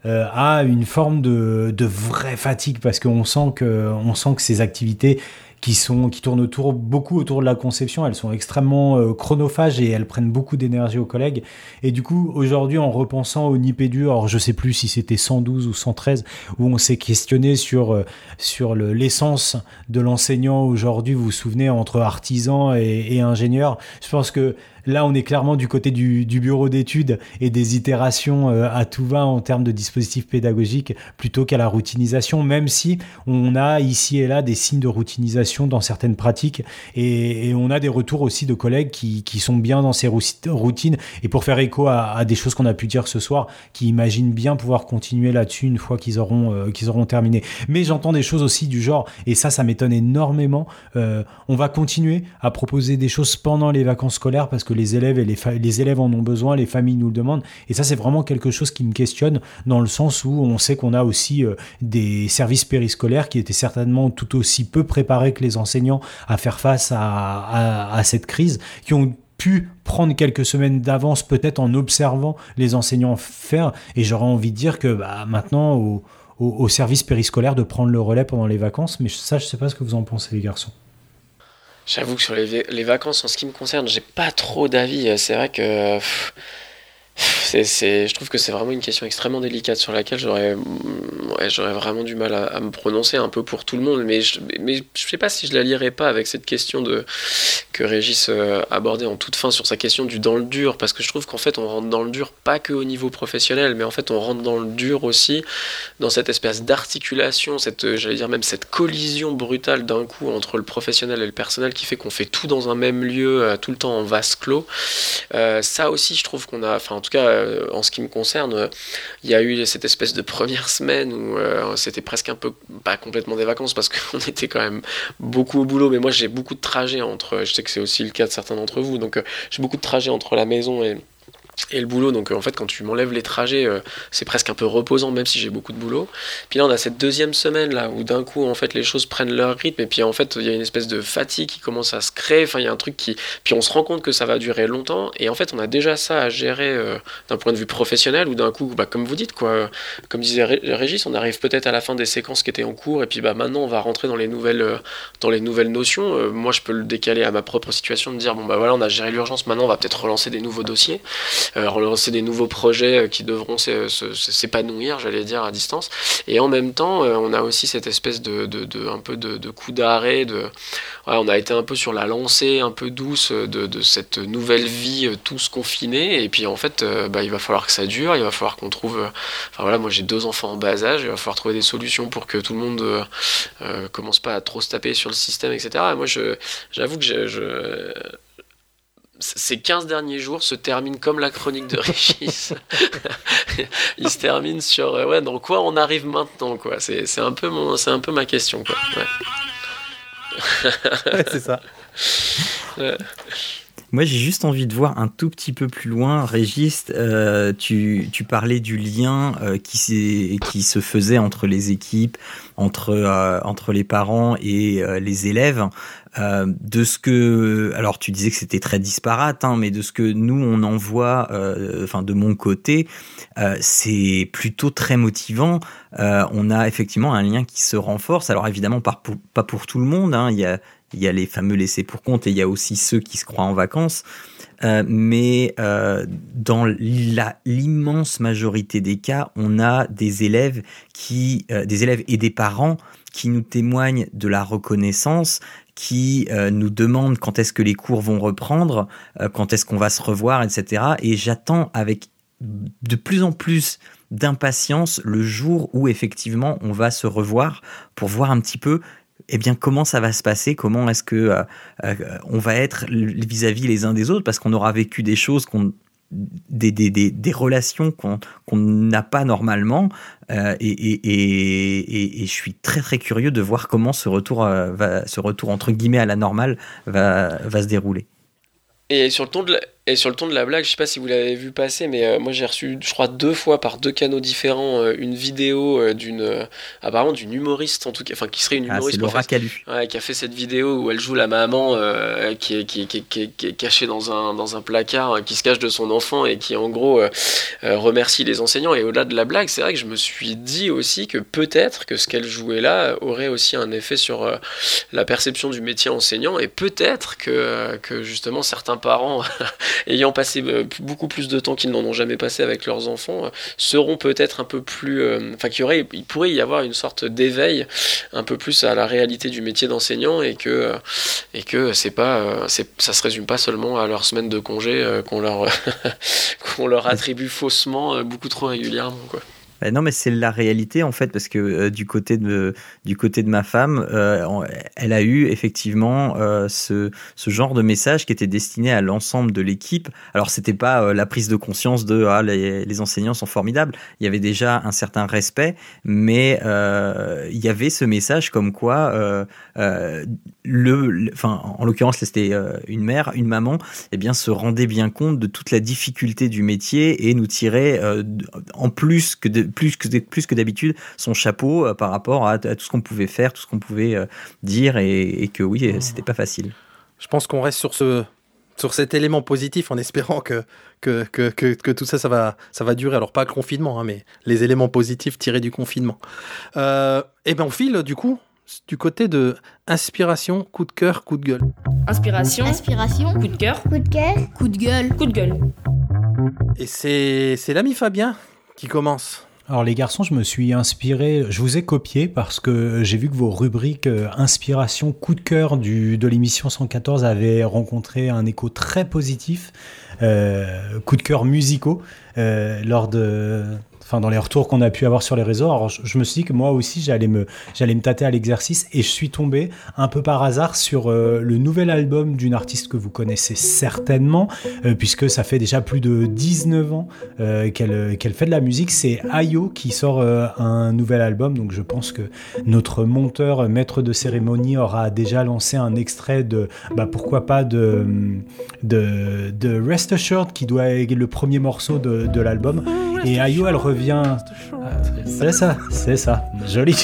euh, à une forme de, de vraie fatigue parce qu'on sent que on sent que ces activités qui sont qui tournent autour beaucoup autour de la conception. Elles sont extrêmement euh, chronophages et elles prennent beaucoup d'énergie aux collègues. Et du coup, aujourd'hui, en repensant au Nipédu, alors je sais plus si c'était 112 ou 113, où on s'est questionné sur euh, sur l'essence de l'enseignant aujourd'hui. Vous vous souvenez entre artisan et, et ingénieur. Je pense que Là, on est clairement du côté du, bureau d'études et des itérations euh, à tout va en termes de dispositifs pédagogiques plutôt qu'à la routinisation, même si on a ici et là des signes de routinisation dans certaines pratiques. Et, on a des retours aussi de collègues qui, sont bien dans ces routines. Et pour faire écho à, des choses qu'on a pu dire ce soir, qui imaginent bien pouvoir continuer là-dessus une fois qu'ils auront, euh, terminé. Mais j'entends des choses aussi du genre, et ça, ça m'étonne énormément. Euh, on va continuer à proposer des choses pendant les vacances scolaires parce que les élèves et les, les élèves en ont besoin, les familles nous le demandent. Et ça, c'est vraiment quelque chose qui me questionne dans le sens où on sait qu'on a aussi euh, des services périscolaires qui étaient certainement tout aussi peu préparés que les enseignants à faire face à, cette crise, qui ont pu prendre quelques semaines d'avance peut-être en observant les enseignants faire. Et j'aurais envie de dire que bah, maintenant, au, au, service périscolaire de prendre le relais pendant les vacances. Mais ça, je sais pas ce que vous en pensez, les garçons. J'avoue que sur les, vacances, en ce qui me concerne, j'ai pas trop d'avis. C'est vrai que c'est, je trouve que c'est vraiment une question extrêmement délicate sur laquelle j'aurais, j'aurais vraiment du mal à, me prononcer un peu pour tout le monde, mais je, mais je sais pas si je la lirais pas avec cette question de que Régis euh, abordait en toute fin sur sa question du dans le dur, parce que je trouve qu'en fait on rentre dans le dur pas que au niveau professionnel, mais en fait on rentre dans le dur aussi dans cette espèce d'articulation, cette, euh, j'allais dire même cette collision brutale d'un coup entre le professionnel et le personnel qui fait qu'on fait tout dans un même lieu, euh, tout le temps en vase clos. ça aussi, je trouve qu'on a, enfin en tout cas euh, en ce qui me concerne, il y a eu cette espèce de première semaine où euh, c'était presque un peu, pas complètement des vacances parce qu'on était quand même beaucoup au boulot, mais moi j'ai beaucoup de trajets entre, je sais que c'est aussi le cas de certains d'entre vous, donc euh, j'ai beaucoup de trajets entre la maison et, et le boulot. Donc en fait, quand tu m'enlèves les trajets, euh, c'est presque un peu reposant, même si j'ai beaucoup de boulot. Puis là, on a cette deuxième semaine là où d'un coup, en fait, les choses prennent leur rythme et puis en fait, il y a une espèce de fatigue qui commence à se créer. Enfin, il y a un truc qui, puis on se rend compte que ça va durer longtemps. Et en fait, on a déjà ça à gérer euh, d'un point de vue professionnel ou d'un coup, bah, comme vous dites quoi, comme disait Régis, on arrive peut-être à la fin des séquences qui étaient en cours et puis bah maintenant, on va rentrer dans les nouvelles, euh, dans les nouvelles notions. moi, je peux le décaler à ma propre situation, de dire bon bah voilà, on a géré l'urgence, maintenant on va peut-être relancer des nouveaux dossiers, relancer des nouveaux projets euh, qui devront s'épanouir, j'allais dire, à distance. Et en même temps, euh, on a aussi cette espèce de, un peu de, coup d'arrêt. De, on a été un peu sur la lancée un peu douce de, cette nouvelle vie euh, tous confinés. Et puis en fait, bah, il va falloir que ça dure. Il va falloir qu'on trouve. Enfin voilà, moi j'ai deux enfants en bas âge. Il va falloir trouver des solutions pour que tout le monde euh, commence pas à trop se taper sur le système, etc. Et moi, j'avoue que je ces 15 derniers jours se terminent comme la chronique de Régis. Il se termine sur euh, ouais, dans quoi on arrive maintenant quoi. C'est un peu mon c'est un peu ma question quoi. Ouais. c'est ça. Moi, j'ai juste envie de voir un tout petit peu plus loin. Régis, euh, tu, tu, parlais du lien euh, qui, qui, se faisait entre les équipes, entre, euh, entre les parents et les élèves. De ce que, alors tu disais que c'était très disparate, hein, mais de ce que nous on en voit, enfin de mon côté, c'est plutôt très motivant. on a effectivement un lien qui se renforce. Alors évidemment pas pour, tout le monde. Hein. Il y a il y a les fameux laissés pour compte et il y a aussi ceux qui se croient en vacances. Euh, mais euh, dans l'immense majorité des cas, on a des élèves qui, euh, des élèves et des parents qui nous témoignent de la reconnaissance, qui nous demandent quand est-ce que les cours vont reprendre, quand est-ce qu'on va se revoir, etc. Et j'attends avec de plus en plus d'impatience le jour où effectivement on va se revoir pour voir un petit peu eh bien, comment ça va se passer Comment est-ce que euh, euh, on va être vis-à-vis les uns des autres Parce qu'on aura vécu des choses qu'on des, des, des, relations qu'on n'a pas normalement euh, et, et, et, je suis très très curieux de voir comment ce retour, va, ce retour entre guillemets à la normale va, va se dérouler. Et sur le ton de la, et sur le ton de la blague, je sais pas si vous l'avez vu passer, mais euh, moi j'ai reçu, je crois, deux fois par deux canaux différents euh, une vidéo euh, d'une, apparemment d'une humoriste en tout cas, enfin qui serait une ah, humoriste. Ah, qui a fait cette vidéo où elle joue la maman qui est, qui, qui, qui, qui, est cachée dans un, dans un placard, qui se cache de son enfant et qui en gros remercie les enseignants. Et au-delà de la blague, c'est vrai que je me suis dit aussi que peut-être que ce qu'elle jouait là aurait aussi un effet sur la perception du métier enseignant et peut-être que, que justement certains parents ayant passé euh, beaucoup plus de temps qu'ils n'en ont jamais passé avec leurs enfants, euh, seront peut-être un peu plus. Euh, enfin, qu'il il pourrait y avoir une sorte d'éveil un peu plus à la réalité du métier d'enseignant et que, et que c'est pas, ça se résume pas seulement à leur semaine de congé qu'on leur, qu'on leur attribue faussement beaucoup trop régulièrement. Quoi. Bah non, mais c'est la réalité en fait, parce que euh, du côté de du côté de ma femme, euh, elle a eu effectivement euh, ce ce genre de message qui était destiné à l'ensemble de l'équipe. Alors c'était pas la prise de conscience de ah les, enseignants sont formidables. Il y avait déjà un certain respect, mais il y avait ce message comme quoi le, enfin en l'occurrence c'était une mère, une maman, eh bien se rendait bien compte de toute la difficulté du métier et nous tirait en plus que plus que plus que d'habitude son chapeau euh, par rapport à, à tout ce qu'on pouvait faire, tout ce qu'on pouvait euh, dire et, et que oui, euh, c'était pas facile. Je pense qu'on reste sur ce sur cet élément positif en espérant que que, que, que, que tout ça ça va ça va durer alors pas le confinement hein, mais les éléments positifs tirés du confinement euh, et ben on file du coup du côté de inspiration coup de cœur coup de gueule Inspiration, Inspiration. coup de cœur, Coup de cœur. Coup de gueule. coup de gueule. et c'est c'est l'ami Fabien qui commence Alors les garçons, je me suis inspiré, je vous ai copié parce que j'ai vu que vos rubriques euh, inspiration, coup de cœur du, de l'émission 114 avaient rencontré un écho très positif, euh, coup de cœur musicaux euh, lors de, enfin dans les retours qu'on a pu avoir sur les réseaux. Alors je, me suis dit que moi aussi j'allais me, j'allais me tâter à l'exercice et je suis tombé un peu par hasard sur euh, le nouvel album d'une artiste que vous connaissez certainement euh, puisque ça fait déjà plus de 19 ans euh, qu'elle fait de la musique. C'est Ayo qui sort un nouvel album, donc je pense que notre monteur, maître de cérémonie, aura déjà lancé un extrait de, bah, pourquoi pas de, de, de Rest Assured, qui doit être le premier morceau de, de l'album. Et Ayo, elle revient. Euh, C'est ça, c'est ça, joli.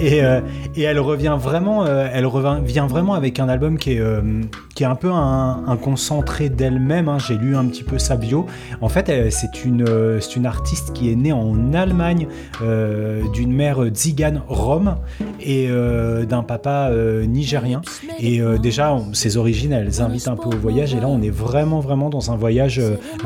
Et, euh, et elle revient vraiment, euh, elle revient vient vraiment avec un album qui est, euh, qui est un peu un, un concentré d'elle-même. hein. J'ai lu un petit peu sa bio. En fait, c'est une, c'est une artiste qui est née en Allemagne d'une mère tzigane rome et d'un papa nigérien. Et déjà, on- ses origines, elles invitent un peu au voyage. Et là, on est vraiment, vraiment dans un voyage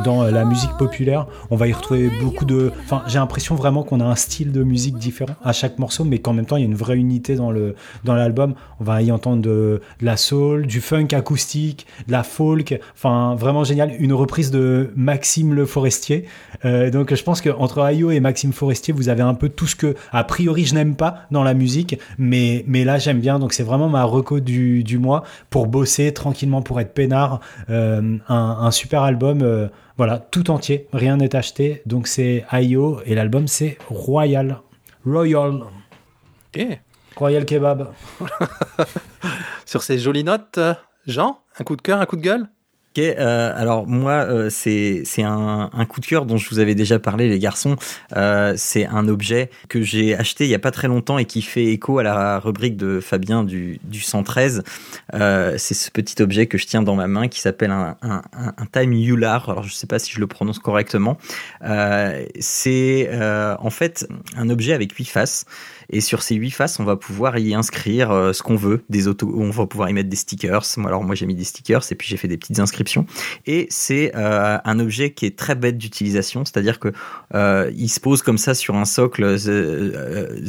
dans la musique populaire. On va y retrouver beaucoup de. Enfin, j'ai l'impression vraiment qu'on a un style de musique différent à chaque morceau, mais qu'en même temps, il y a une vraie unité dans le dans l'album. On va y entendre de, la soul, du funk acoustique, de la folk. Enfin, vraiment génial. Une reprise de Maxime Le Forestier. Euh, donc, je pense qu'entre Ayo et Maxime Forestier, vous avez un peu tout ce que, a priori, je n'aime pas dans la musique, mais, mais là, j'aime bien. Donc, c'est vraiment ma reco du, du mois pour bosser tranquillement, pour être peinard. Euh, un, un super album. euh, voilà, tout entier, rien n'est acheté. Donc, c'est Ayo et l'album, c'est Royal. Royal. Et Royal Kebab. sur ces jolies notes Jean un coup de cœur un coup de gueule? Ok, euh, alors moi, euh, c'est un, coup de cœur dont je vous avais déjà parlé, les garçons. Euh, c'est un objet que j'ai acheté il y a pas très longtemps et qui fait écho à la rubrique de Fabien du, du 113. Euh, c'est ce petit objet que je tiens dans ma main qui s'appelle un, un, Time Ular. Alors je sais pas si je le prononce correctement. C'est en fait un objet avec huit faces. Et sur ces huit faces, on va pouvoir y inscrire euh, ce qu'on veut. Des autos, on va pouvoir y mettre des stickers. Alors moi, j'ai mis des stickers et puis j'ai fait des petites inscriptions. Et c'est euh, un objet qui est très bête d'utilisation, c'est-à-dire que euh, il se pose comme ça sur un socle,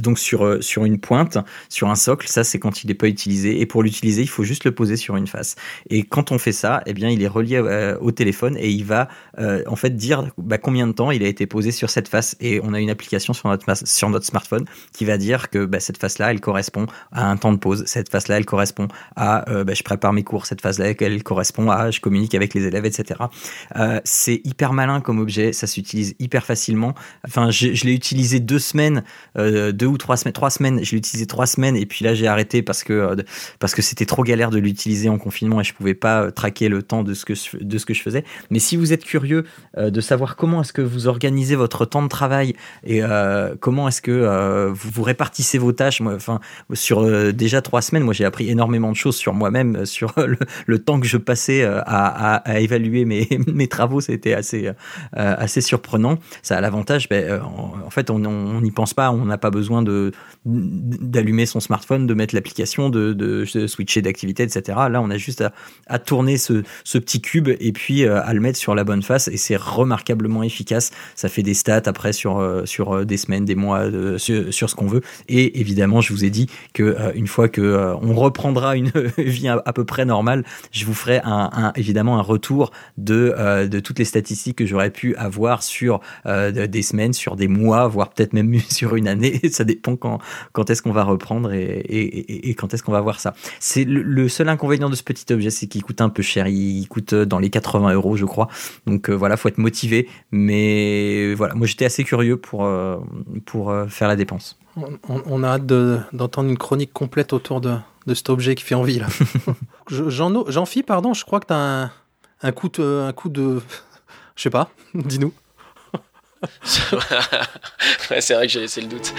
donc sur sur une pointe, sur un socle. Ça, c'est quand il n'est pas utilisé. Et pour l'utiliser, il faut juste le poser sur une face. Et quand on fait ça, eh bien, il est relié au téléphone et il va en fait dire bah, combien de temps il a été posé sur cette face. Et on a une application sur notre sur notre smartphone qui va dire que bah, cette face-là, elle correspond à un temps de pause. Cette face-là, elle correspond à euh, bah, je prépare mes cours. Cette face-là, elle correspond à je communique avec les élèves, etc. Euh, c'est hyper malin comme objet. Ça s'utilise hyper facilement. Enfin, je, l'ai utilisé deux semaines, euh, deux ou trois semaines, trois semaines. Je l'ai utilisé trois semaines et puis là, j'ai arrêté parce que parce que c'était trop galère de l'utiliser en confinement et je pouvais pas traquer le temps de ce que je, de ce que je faisais. Mais si vous êtes curieux de savoir comment est-ce que vous organisez votre temps de travail et comment est-ce que vous, vous répartissez vos tâches, moi, enfin sur euh, déjà trois semaines, moi j'ai appris énormément de choses sur moi-même, euh, sur le, le temps que je passais euh, à, évaluer mes, travaux, c'était assez euh, assez surprenant. Ça a l'avantage, ben, euh, en, fait, on n'y pense pas, on n'a pas besoin de d'allumer son smartphone, de mettre l'application, de, switcher d'activité, etc. Là, on a juste à, tourner ce, petit cube et puis euh, à le mettre sur la bonne face et c'est remarquablement efficace. Ça fait des stats après sur euh, sur euh, des semaines, des mois, sur ce qu'on veut. Et évidemment, je vous ai dit que une fois que on reprendra une vie à, peu près normale, je vous ferai évidemment un retour de, de toutes les statistiques que j'aurais pu avoir sur des semaines, sur des mois, voire peut-être même sur une année. ça dépend quand, est-ce qu'on va reprendre et, quand est-ce qu'on va voir ça. C'est le, seul inconvénient de ce petit objet, c'est qu'il coûte un peu cher. Il coûte dans les 80 euros, je crois. Donc voilà, faut être motivé. Mais voilà, moi j'étais assez curieux pour faire la dépense. On, a hâte d'entendre une chronique complète autour de, de cet objet qui fait envie là. Jean-Phi, pardon, je crois que tu as un, un, coup de, un coup de. Je sais pas, dis-nous. c'est vrai que j'ai laissé le doute.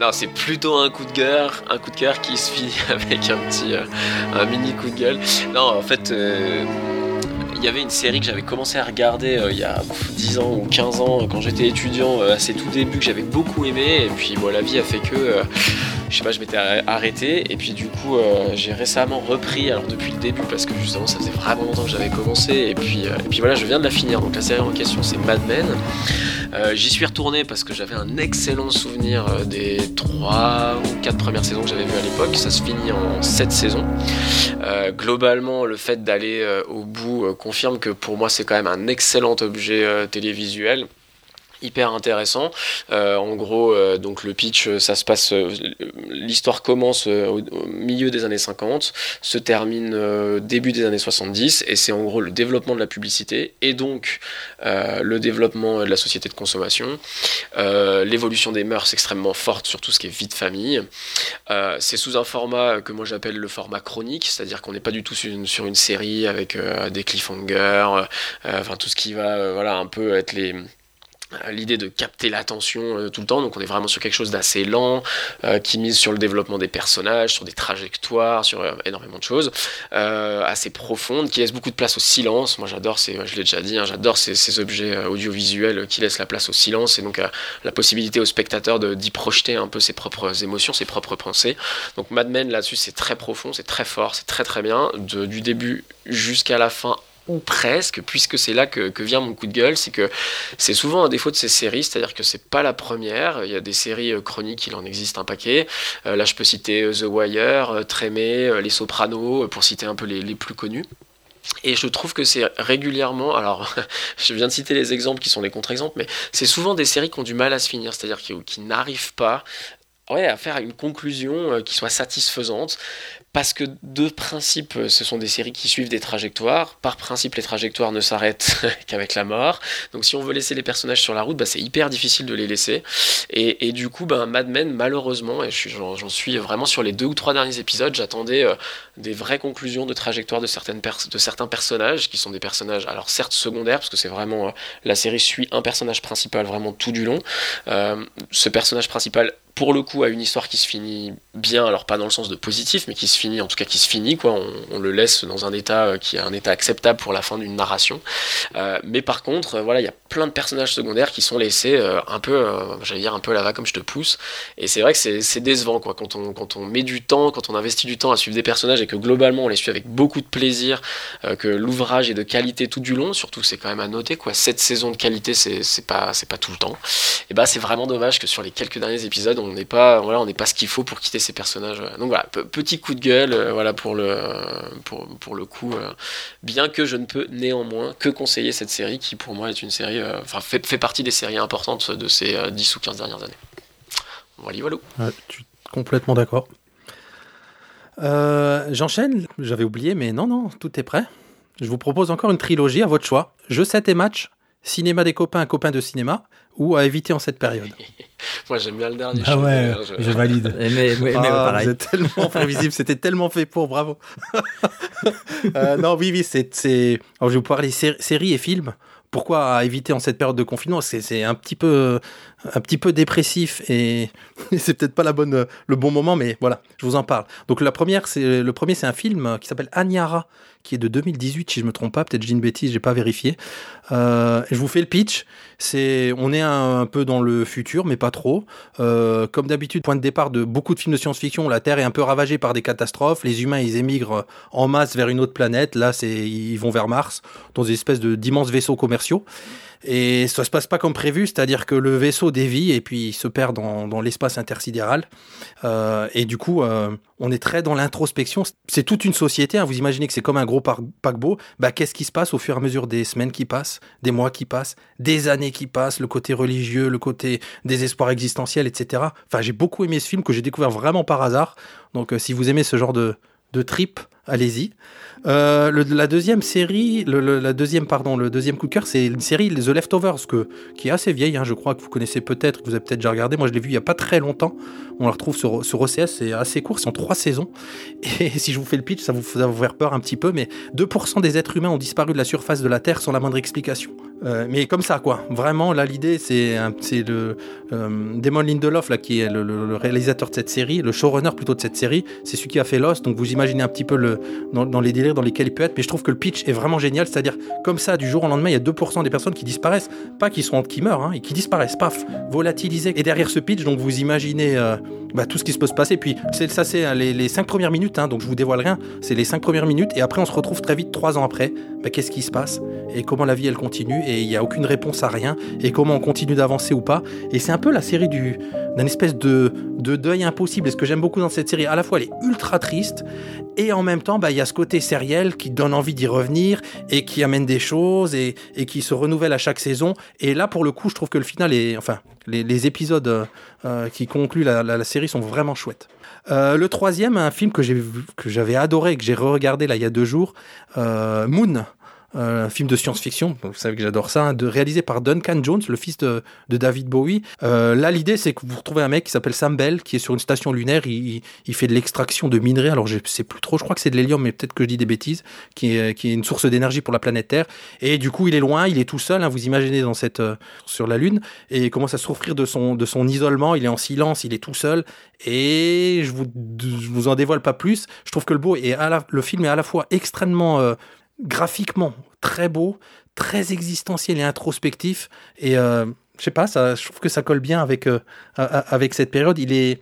Non, c'est plutôt un coup de cœur, un coup de cœur qui se finit avec un petit, euh, un mini coup de gueule. Non, en fait, euh, y avait une série que j'avais commencé à regarder euh, il y a 10 ans ou 15 ans quand j'étais étudiant à ses tout débuts que j'avais beaucoup aimé et puis bon, la vie a fait que je sais pas, je m'étais arrêté et puis du coup j'ai récemment repris alors depuis le début parce que justement ça faisait vraiment longtemps que j'avais commencé et puis, et puis voilà je viens de la finir donc la série en question c'est Mad Men euh, j'y suis retourné parce que j'avais un excellent souvenir euh, des 3 ou 4 premières saisons que j'avais vues à l'époque. Ça se finit en 7 saisons. Euh, globalement, le fait d'aller au bout confirme que pour moi c'est quand même un excellent objet télévisuel hyper intéressant. Euh, en gros, euh, donc le pitch, euh, ça se passe, l'histoire commence au, milieu des années 50, se termine début des années 70, et c'est en gros le développement de la publicité et donc le développement de la société de consommation, l'évolution des mœurs extrêmement forte sur tout ce qui est vie de famille. c'est sous un format que moi j'appelle le format chronique, c'est-à-dire qu'on n'est pas du tout sur une, série avec des cliffhangers, enfin tout ce qui va, voilà, un peu être les l'idée de capter l'attention euh, tout le temps. Donc on est vraiment sur quelque chose d'assez lent, euh, qui mise sur le développement des personnages, sur des trajectoires, sur énormément de choses, assez profondes, qui laisse beaucoup de place au silence. Moi j'adore, je l'ai déjà dit, hein, j'adore ces, objets audiovisuels qui laissent la place au silence et donc la possibilité au spectateur d'y projeter un peu ses propres émotions, ses propres pensées. Donc Mad Men là-dessus c'est très profond, c'est très fort, c'est très très bien, du début jusqu'à la fin ou presque, puisque c'est là que, vient mon coup de gueule, c'est que c'est souvent un défaut de ces séries, c'est-à-dire que c'est pas la première. Il y a des séries euh, chroniques, il en existe un paquet. Euh, là, je peux citer euh, The Wire, Trémé, Les Sopranos, pour citer un peu les, plus connus. Et je trouve que c'est régulièrement, alors je viens de citer les exemples qui sont les contre-exemples, mais c'est souvent des séries qui ont du mal à se finir, c'est-à-dire qui, n'arrivent pas à faire une conclusion qui soit satisfaisante parce que de principe, ce sont des séries qui suivent des trajectoires. Par principe, les trajectoires ne s'arrêtent qu'avec la mort. Donc si on veut laisser les personnages sur la route, bah, c'est hyper difficile de les laisser. Et, du coup, bah, Mad Men, malheureusement, et j'en suis vraiment sur les deux ou trois derniers épisodes, j'attendais euh, des vraies conclusions de trajectoire de, certains personnages, qui sont des personnages, alors certes secondaires, parce que c'est vraiment... Euh, la série suit un personnage principal vraiment tout du long. Euh, ce personnage principal pour le coup a une histoire qui se finit bien, alors pas dans le sens de positif, mais qui se finit, en tout cas qui se finit, quoi. On, le laisse dans un état euh, qui est un état acceptable pour la fin d'une narration. Euh, mais par contre, euh, voilà, il y a plein de personnages secondaires qui sont laissés un peu, j'allais dire un peu là-bas comme je te pousse. Et c'est vrai que c'est décevant, quoi, quand on, quand on met du temps, quand on investit du temps à suivre des personnages et que globalement on les suit avec beaucoup de plaisir, que l'ouvrage est de qualité tout du long, surtout c'est quand même à noter, quoi. Cette saison de qualité, c'est pas, pas tout le temps. Et bah c'est vraiment dommage que sur les quelques derniers épisodes, on n'est pas, voilà, on n'est pas ce qu'il faut pour quitter ces personnages. Donc voilà, petit coup de gueule, euh, voilà pour le, coup. Euh, bien que je ne peux néanmoins que conseiller cette série qui pour moi est une série, euh, enfin fait, fait, partie des séries importantes de ces 10 ou 15 dernières années. Voilà, voilà. es complètement d'accord. J'enchaîne, j'avais oublié, mais non, non, tout est prêt. Je vous propose encore une trilogie à votre choix. Jeux 7 et match, cinéma des copains, copains de cinéma, ou à éviter en cette période Moi j'aime bien le dernier. Ah ouais, je... valide. mais, mais, ah, Vous êtes tellement prévisible, c'était tellement fait pour, bravo. Euh, non, oui, oui, c'est. Alors je vais vous parler séries et films. Pourquoi à éviter en cette période de confinement? C'est un petit peu un petit peu dépressif et, c'est peut-être pas la bonne, le bon moment, mais voilà, je vous en parle. Donc la première, c'est le premier, c'est un film qui s'appelle Anyara, qui est de 2018, si je me trompe pas. Peut-être j'ai une bêtise, j'ai pas vérifié. Euh, je vous fais le pitch. C'est, on est un, peu dans le futur, mais pas trop. Euh, comme d'habitude, point de départ de beaucoup de films de science-fiction, la Terre est un peu ravagée par des catastrophes. Les humains, ils émigrent en masse vers une autre planète. Là, c'est, ils vont vers Mars, dans des espèces de d'immenses vaisseaux commerciaux. Et ça se passe pas comme prévu, c'est-à-dire que le vaisseau dévie et puis il se perd dans, l'espace intersidéral. Euh, et du coup, euh, on est très dans l'introspection. C'est toute une société. hein. Vous imaginez que c'est comme un gros paquebot. Bah, qu'est-ce qui se passe au fur et à mesure des semaines qui passent, des mois qui passent, des années qui passent, le côté religieux, le côté désespoir existentiel, etc. Enfin, j'ai beaucoup aimé ce film que j'ai découvert vraiment par hasard. Donc, euh, si vous aimez ce genre de trip, allez-y. Euh, la deuxième série, le, la deuxième pardon, le deuxième coup de cœur, c'est une série The Leftovers que, qui est assez vieille. hein, je crois que vous connaissez peut-être, que vous avez peut-être déjà regardé. Moi, je l'ai vu il y a pas très longtemps. On la retrouve sur, sur OCS, c'est assez court, c'est en trois saisons. Et si je vous fais le pitch, ça vous, va vous faire peur un petit peu, mais 2% des êtres humains ont disparu de la surface de la Terre sans la moindre explication. Euh, mais comme ça, quoi. Vraiment, là, l'idée, c'est le euh, Damon Lindelof, là, qui est le réalisateur de cette série, le showrunner plutôt de cette série. C'est celui qui a fait Lost, donc vous imaginez un petit peu le, dans, les délires dans lesquels il peut être. Mais je trouve que le pitch est vraiment génial, c'est-à-dire comme ça, du jour au lendemain, il y a 2% des personnes qui disparaissent, pas qui sont qui meurent, hein, et qui disparaissent, paf, volatilisés. Et derrière ce pitch, donc vous imaginez euh, bah, tout ce qui se peut se passer. Puis ça, c'est euh, les, les cinq premières minutes, hein, donc je vous dévoile rien. C'est les cinq premières minutes, et après on se retrouve très vite trois ans après. Bah, Qu'est-ce qui se passe? Et comment la vie elle continue? Et il n'y a aucune réponse à rien? Et comment on continue d'avancer ou pas? Et c'est un peu la série du d'un espèce de, de deuil impossible. Et ce que j'aime beaucoup dans cette série, à la fois elle est ultra triste et en même temps bah, il y a ce côté sériel qui donne envie d'y revenir et qui amène des choses et, qui se renouvelle à chaque saison. Et là pour le coup je trouve que le final est enfin les, épisodes euh, euh, qui concluent la série sont vraiment chouettes. Euh, le troisième, un film que j'avais adoré et que j'ai re-regardé là il y a deux jours, euh, Moon. Un film de science-fiction, vous savez que j'adore ça, hein, de, réalisé par Duncan Jones, le fils de, David Bowie. Euh, là, l'idée, c'est que vous retrouvez un mec qui s'appelle Sam Bell, qui est sur une station lunaire, il, il fait de l'extraction de minerais, alors je sais plus trop, je crois que c'est de l'hélium, mais peut-être que je dis des bêtises, qui est, une source d'énergie pour la planète Terre. Et du coup, il est loin, il est tout seul, hein, vous imaginez, dans cette, euh, sur la Lune, et il commence à souffrir de son, de son isolement, il est en silence, il est tout seul, et je vous, je vous en dévoile pas plus. Je trouve que le, beau est le film est à la fois extrêmement euh, graphiquement très beau, très existentiel et introspectif. Et euh, je sais pas, ça, je trouve que ça colle bien avec, euh, avec cette période. Il est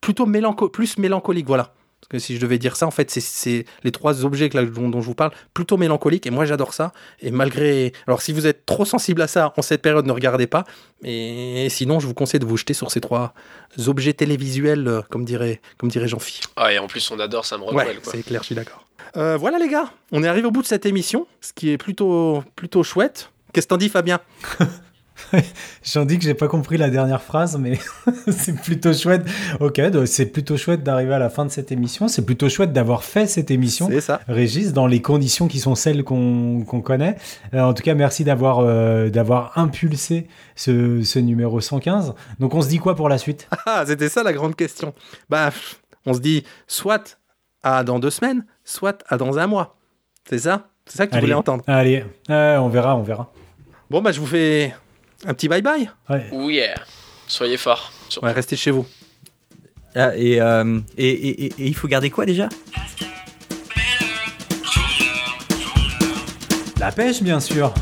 plutôt plus mélancolique, voilà. Parce que si je devais dire ça, en fait, c'est- c'est les trois objets que là, dont, dont je vous parle, plutôt mélancoliques. Et moi, j'adore ça. Et malgré. Alors, si vous êtes trop sensible à ça en cette période, ne regardez pas. Et sinon, je vous conseille de vous jeter sur ces trois objets télévisuels, euh, comme dirait, comme dirait Jean-Phi. Ah, et en plus, on adore Sam Rockwell, Ouais, quoi. c'est clair, je suis d'accord. Euh, voilà les gars, on est arrivé au bout de cette émission, ce qui est plutôt, plutôt chouette. Qu'est-ce que t'en dis Fabien? J'en dis que j'ai pas compris la dernière phrase, mais c'est plutôt chouette. Ok, c'est plutôt chouette d'arriver à la fin de cette émission. C'est plutôt chouette d'avoir fait cette émission. Ça. Régis, dans les conditions qui sont celles qu'on connaît. Euh, en tout cas, merci d'avoir euh, d'avoir impulsé ce, ce numéro 115. Donc, on se dit quoi pour la suite? Ah, c'était ça la grande question. Bah, on se dit soit à dans deux semaines, soit à dans un mois. C'est ça? C'est ça que tu Allez. voulais entendre? Allez, euh, on verra, on verra. Bon, bah, je vous fais un petit bye-bye. Ouais. Yeah. Soyez forts. Surtout. Ouais, restez chez vous. Ah, et, euh, et, et- et- et il faut garder quoi déjà? La pêche, bien sûr.